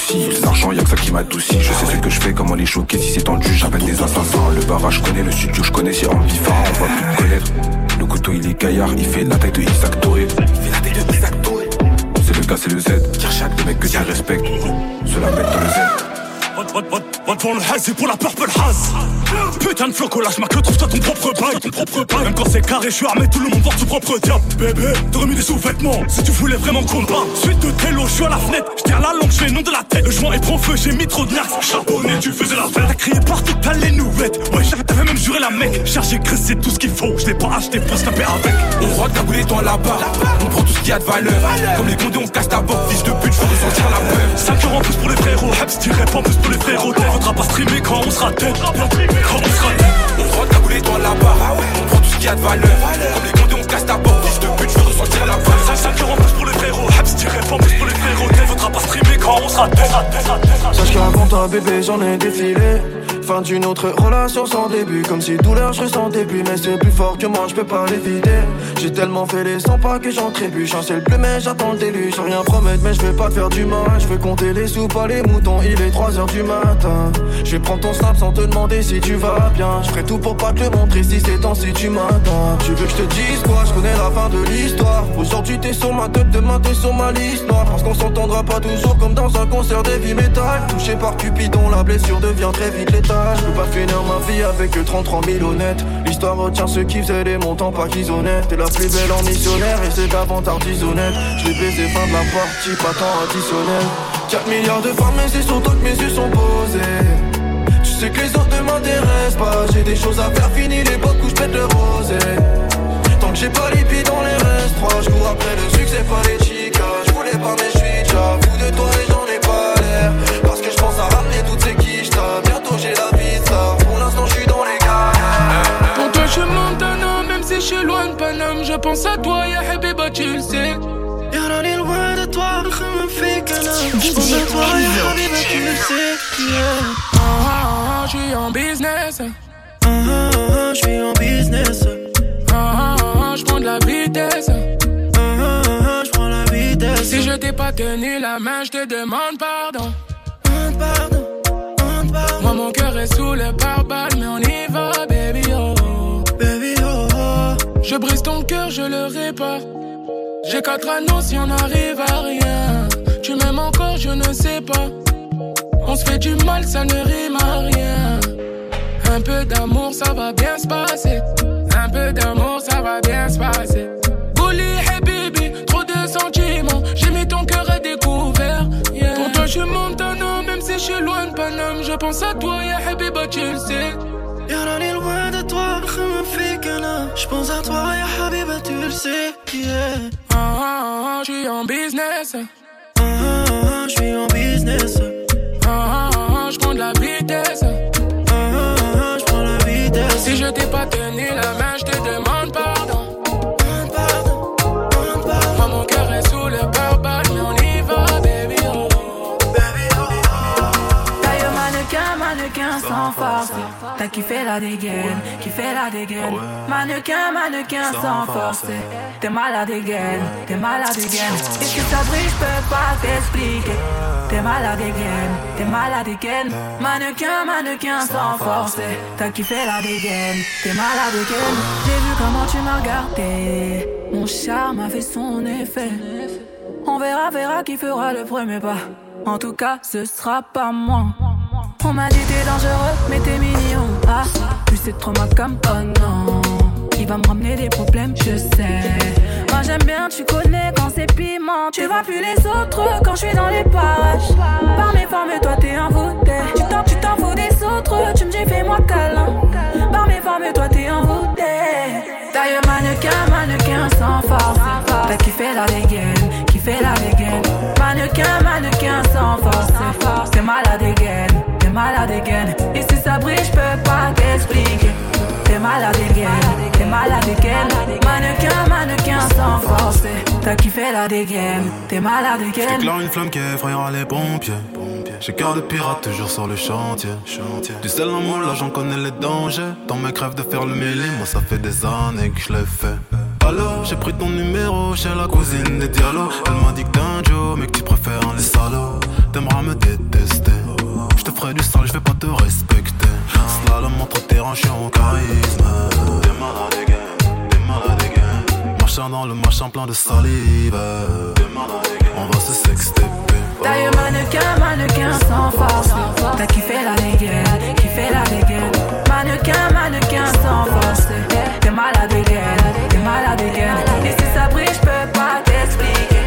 Soucis L'argent y'a que ça qui m'adoucit. Je sais ce que je fais, comment les choquer Si c'est tendu, j'appelle des assassins. Le barrage je connais, le studio je connais en vivant, on va plus me connaître. Le couteau il est gaillard, il fait la taille de Isaac Touré. Il fait la taille de Isaac C'est le gars, c'est le Z. Tire chaque des mecs que tu respectes. Cela mettre dans le Z. Vote pour le haze et pour la purple haze Putain de floco lâche ma queue, trouve-toi ton propre bail. Ton propre bail. Même quand c'est carré, je suis armé, tout le monde porte son propre diable. Bébé, t'aurais mis des sous-vêtements Si tu voulais vraiment qu'on parle. Suite de télo, je suis à la fenêtre. Je la langue, je fais nom de la tête. Le joint est prend feu, j'ai mis trop de nax Charbonné, tu faisais la fête. T'as crié partout, t'as les nouvelles Ouais, t'avais même juré la mec. Chargé, Chris, c'est tout ce qu'il faut. Je l'ai pas acheté, faut se taper avec. On rock ta boulée toi là-bas. On prend tout ce qu'il y a de valeur. Comme les condés on casse ta porte Fils de pute, faut ressentir la peur 5 euros en plus pour les frérots. Habs dirait en plus pour les frérots. Faudra pas streamer quand on sera Quand on rock ta boulée toi là-bas On prend tout ce qu'il y a de valeur Comme les condés on casse ta porte de pute, faut ressentir la peur 5 euros en plus pour les frérots Habs dirait en plus pour les frérots Faudra pas streamer quand on sera dead Sache qu'avant toi bébé j'en ai défilé Fin d'une autre relation sans début. Comme si douleur je ressentais plus Mais c'est plus fort que moi je peux pas l'éviter. J'ai tellement fait les 100 pas que j'en trébuche. Un ciel bleu mais j'attends le déluge. Sans rien promettre mais je vais pas te faire du mal. Je veux compter les sous pas les moutons. Il est 3h du matin. Je vais prendre ton snap sans te demander si tu vas bien. Je ferai tout pour pas te le montrer si c'est temps si tu m'attends. Tu veux que je te dise quoi? Je connais la fin de l'histoire. Aujourd'hui t'es sur ma tête demain t'es sur ma liste noire. Parce qu'on s'entendra pas toujours comme dans un concert d'heavy metal. Touché par Cupidon, la blessure devient très vite létale. Je peux pas finir ma vie avec 33 000 honnêtes. L'histoire retient ceux qui faisaient des montants pas qu'ils honnêtes. T'es la plus belle en missionnaire et c'est davantage honnête. Je l'ai baisé fin de la partie, pas tant additionnel. 4 milliards de femmes, mais c'est sur toi que mes yeux sont posés. Tu sais que les autres ne m'intéressent pas. J'ai des choses à faire, fini l'époque où je pète le rosé. Tant que j'ai pas les pieds dans les restes, je cours après le succès, pas les chicas. Je voulais pas, mais je suis déjà fou de toi suis loin de Paname. Je pense à toi, ya Habiba, tu le sais. Y'a est loin de toi, me fait qu'un homme. Je pense à toi, ya Habiba, tu le sais. Ah, ah, ah, je suis en business. Ah, ah, ah, je suis en business. Ah, ah, ah, je prends de la vitesse. Ah, ah, ah, je prends la vitesse. Si je t'ai pas tenu la main, je te demande pardon. Demande pardon, demande pardon. Moi, mon cœur est sous le pare-balles, mais on y va, Je brise ton cœur, je le répare. J'ai quatre anneaux si on arrive à rien. Tu m'aimes encore, je ne sais pas. On se fait du mal, ça ne rime à rien. Un peu d'amour, ça va bien se passer. Un peu d'amour, ça va bien se passer. Bully, hey baby, trop de sentiments. J'ai mis ton cœur à découvert. Pour toi, je monte un homme, même si je suis loin de Paname. Je pense à toi, ya yeah, tu le sais. Je pense à toi, ya Habiba, tu le sais. Yeah. Ah, ah, ah, je suis en business. Ah, ah, ah, je suis en business. Ah, ah, T'as kiffé la dégaine, kiffé la dégaine. Mannequin, mannequin sans force. T'es malade dégaine, t'es malade dégaine. Et si ça brille, je peux pas t'expliquer. T'es malade dégaine, t'es malade dégaine. Mannequin, mannequin sans force. T'as kiffé la dégaine, t'es malade dégaine. J'ai vu comment tu m'as regardé. Mon charme a fait son effet. On verra, verra qui fera le premier pas. En tout cas, ce sera pas moi. On m'a dit t'es dangereux, mais t'es mignon. Ah, plus c'est trop ma comme oh non. Il va me ramener des problèmes, je sais. Moi j'aime bien, tu connais quand c'est piment. Tu vois plus les autres quand je suis dans les parages. Par mes formes, toi t'es envoûté. Tu t'en, tu t'en fous des autres, tu me dis fais-moi câlin. Par mes formes, toi t'es envoûté. Taille mannequin, mannequin sans force. T'as kiffé la dégaine, kiffé la dégaine. Mannequin, mannequin sans force. T'es malade dégaine, t'es malade dégaine. Et si ça brille, je peux pas t'expliquer. T'es malade dégaine, t'es malade dégaine. Mannequin, mannequin sans force. T'as kiffé la dégaine, t'es malade dégaine. J'éclaire une flamme qui effrayera les pompiers. J'ai cœur de pirate toujours sur le chantier. Du sel en moi, là j'en connais les dangers. Dans mes crèves de faire le mêlé, moi ça fait des années que je l'ai fait. Alors, j'ai pris ton numéro chez la cousine des Diallo. Elle m'a dit que t'es un Joe, mais que tu préfères les salauds. T'aimeras me détester. Je te ferai du sale, je vais pas te respecter. Entre terrain, je suis en charisme. T'es malade again, t'es malade again. Marchant dans le machin plein de salive. T'es. On va se sexter. Taille mannequin, mannequin sans force. T'as kiffé la dégaine, kiffé la dégaine. Mannequin, mannequin sans force. T'es malade dégaine, t'es malade dégaine. Et si ça brille, je peux pas t'expliquer.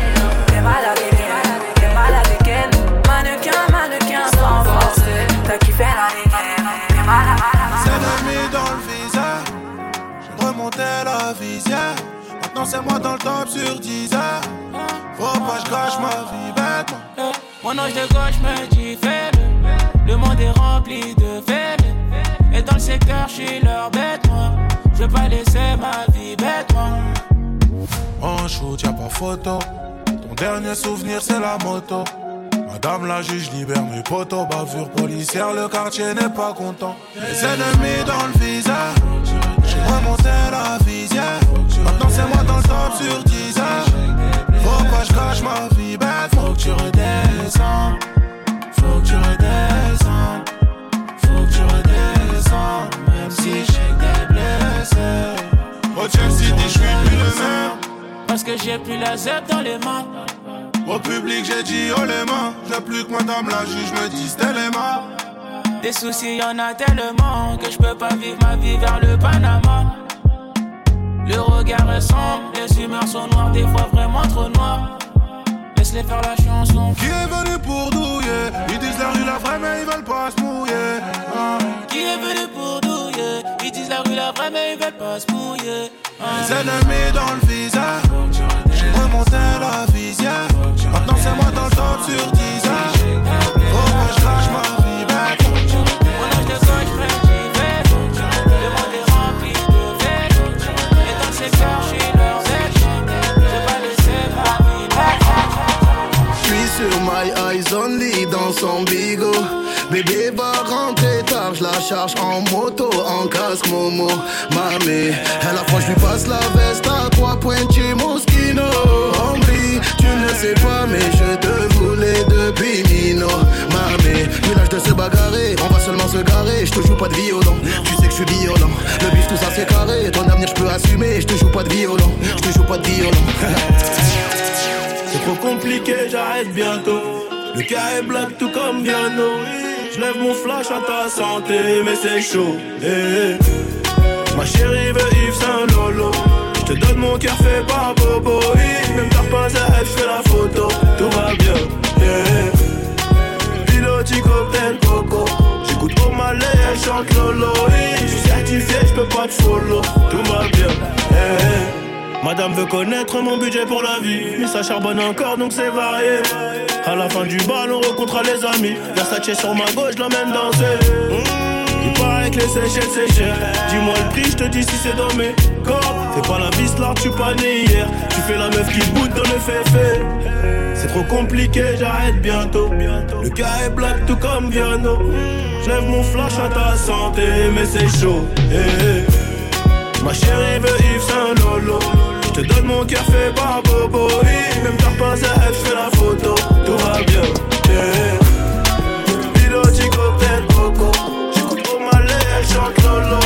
T'es malade dégaine, t'es malade dégaine. Mannequin, mannequin sans force. T'as kiffé la dégaine, t'es malade, malade. C'est l'ennemi dans le visage. Je remontais la visière. Maintenant c'est moi dans le top sur 10 heures. Faut pas je gâche ma vie bêtement. Mon ange de gauche me dit fais-le. Le monde est rempli de faibles. Et dans le secteur, je suis leur bête, moi. Je pas laisser ma vie bête, moi. En shoot, y'a pas photo. Ton dernier souvenir, c'est la moto. Madame la juge libère mes potos. Bavure policière, le quartier n'est pas content. Les ennemis dans le visage. J'ai remonté la visière. Maintenant, c'est moi dans le top sur 10 heures. Faut pas je cache ma vie bête? Faut que tu redescends. Faut que tu redescends. Même si j'ai des blessés. Au Chelsea, dis, je suis plus le même. Parce que j'ai plus la Z dans les mains. Au public, j'ai dit oh les mains. J'ai plus que madame la juge me dit Téléma. Des soucis, y en a tellement que je peux pas vivre ma vie vers le Panama. Le regard est sombre, les humeurs sont noires, des fois vraiment trop noires. Laisse-les faire la chanson. Qui est venu pour douiller? Ils disent la rue la vraie, mais ils veulent pas se mouiller. Ah. Est venu pour douiller Ils disent la rue la vraie, mais ils veulent pas se mouiller. Les ennemis dans le visage. J'ai remonté la visière. Maintenant c'est moi dans le top sur 10 heures. Faut que je lâche ma vie back. Mon âge de gauche, frère, j'y vais. Le monde est rempli de veines. Et dans ces cœurs, je suis leur zèle. J'ai pas laissé ma vie Je suis sur my eyes only dans son bigot. Bébé va rentrer tard, je la charge en moto, en casque Momo. Mamé, elle a froid, je lui passe la veste à trois points chez Moschino. Ambry, tu ne sais pas, mais je te voulais depuis Mino. Mamé, plus l'âge de se bagarrer, on va seulement se garer. Je te joue pas de violon, tu sais que je suis violent. Le bif, tout ça c'est carré, ton avenir je peux assumer. Je te joue pas de violon, je te joue pas de violon. C'est trop compliqué, j'arrête bientôt. Le cas est black tout comme Viano. Je lève mon flash à ta santé, mais c'est chaud. eh. Ma chérie veut Yves Saint Lolo. Je te donne mon cœur fait par Bobo. Même t'as pas à elle, fais la photo. Tout va bien. eh. Piloti cocktail coco. J'écoute pour ma elle chante Lolo. Je suis certifié, je peux pas te follow. Tout va bien. Madame veut connaître mon budget pour la vie. Mais ça charbonne encore donc c'est varié. À la fin du bal, on rencontrera les amis. Versace sur ma gauche, l'emmène danser. Mmh, il paraît que les séchelles c'est cher. Dis-moi le prix, je te dis si c'est dans mes cordes. Fais pas la vis là, tu pas né hier. Tu fais la meuf qui boude dans le féfé. C'est trop compliqué, j'arrête bientôt. Le cas est black tout comme Viano. J'lève mon flash à ta santé, mais c'est chaud. eh, eh. Ma chérie veut Lolo. Je te donne mon cœur fait par oui. Même t'as pas à la photo. Tout va bien. Yeah. Cocktail coco. J'écoute elle chante.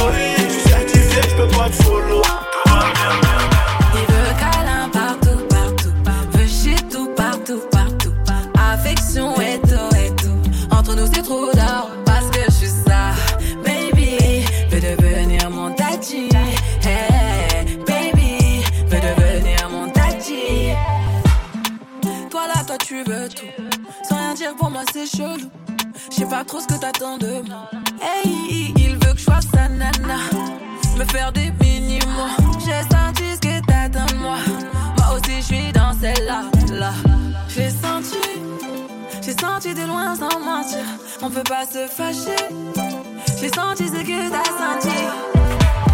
C'est chelou. Je sais pas trop ce que t'attends de moi. Hey, il veut que je sois sa nana. Me faire des mini-mots. J'ai senti ce que t'attends de moi. Moi aussi, je suis dans celle-là. Là. J'ai senti. J'ai senti de loin sans mentir. On peut pas se fâcher. J'ai senti ce que t'as senti.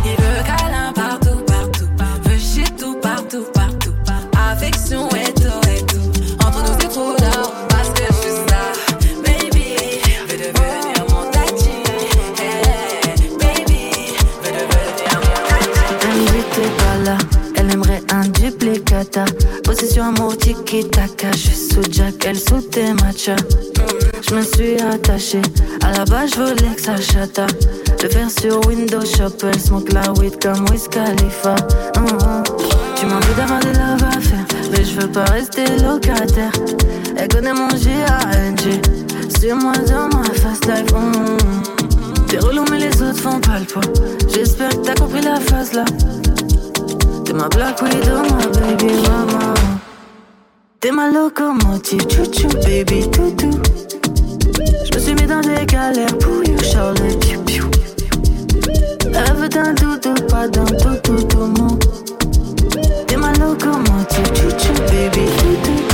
Il veut câlin partout, duplicata. Possession amour tiki taka. Je sous Jack, elle sous tes matchas. Je me suis attachée, à la base je voulais que ça chata. Le faire sur Windows Shop, elle smoke la weed comme Wiz Khalifa. Hum, hum. Tu m'as envie d'avoir des love mais je veux pas rester locataire. Elle connaît mon G.A.N.G. Suis-moi dans ma fast life. hum, hum. T'es relou, mais les autres font pas le poids. J'espère que t'as compris la phase là. T'es ma black widow, ma baby mama. T'es ma locomotive, chouchou, baby toutou. Je me suis mis dans des galères pour you, Charlotte, piou piou. Veut d'un doudou, pas d'un toutou, tout mon. T'es ma locomotive, chouchou, baby toutou.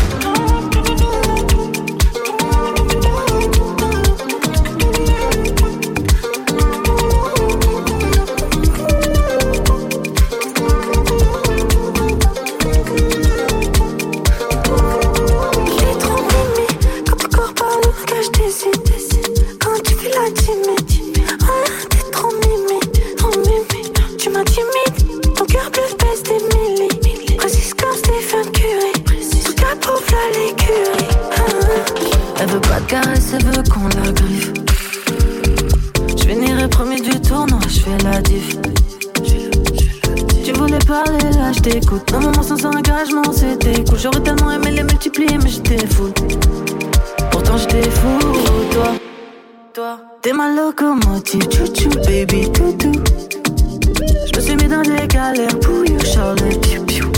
T'écoute. Un moment sans engagement, c'était cool. J'aurais tellement aimé les multiplier, mais j'étais fou. Pourtant j'étais fou, toi. Toi, t'es ma locomotive, chouchou, baby, toutou. Je me suis mis dans des galères pour you, Charlotte, piou, piou.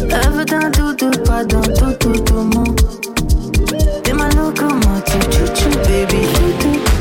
Elle d'un doudou, pas d'un tout, tout, tout, mon. T'es ma locomotive, chouchou, baby, toutou.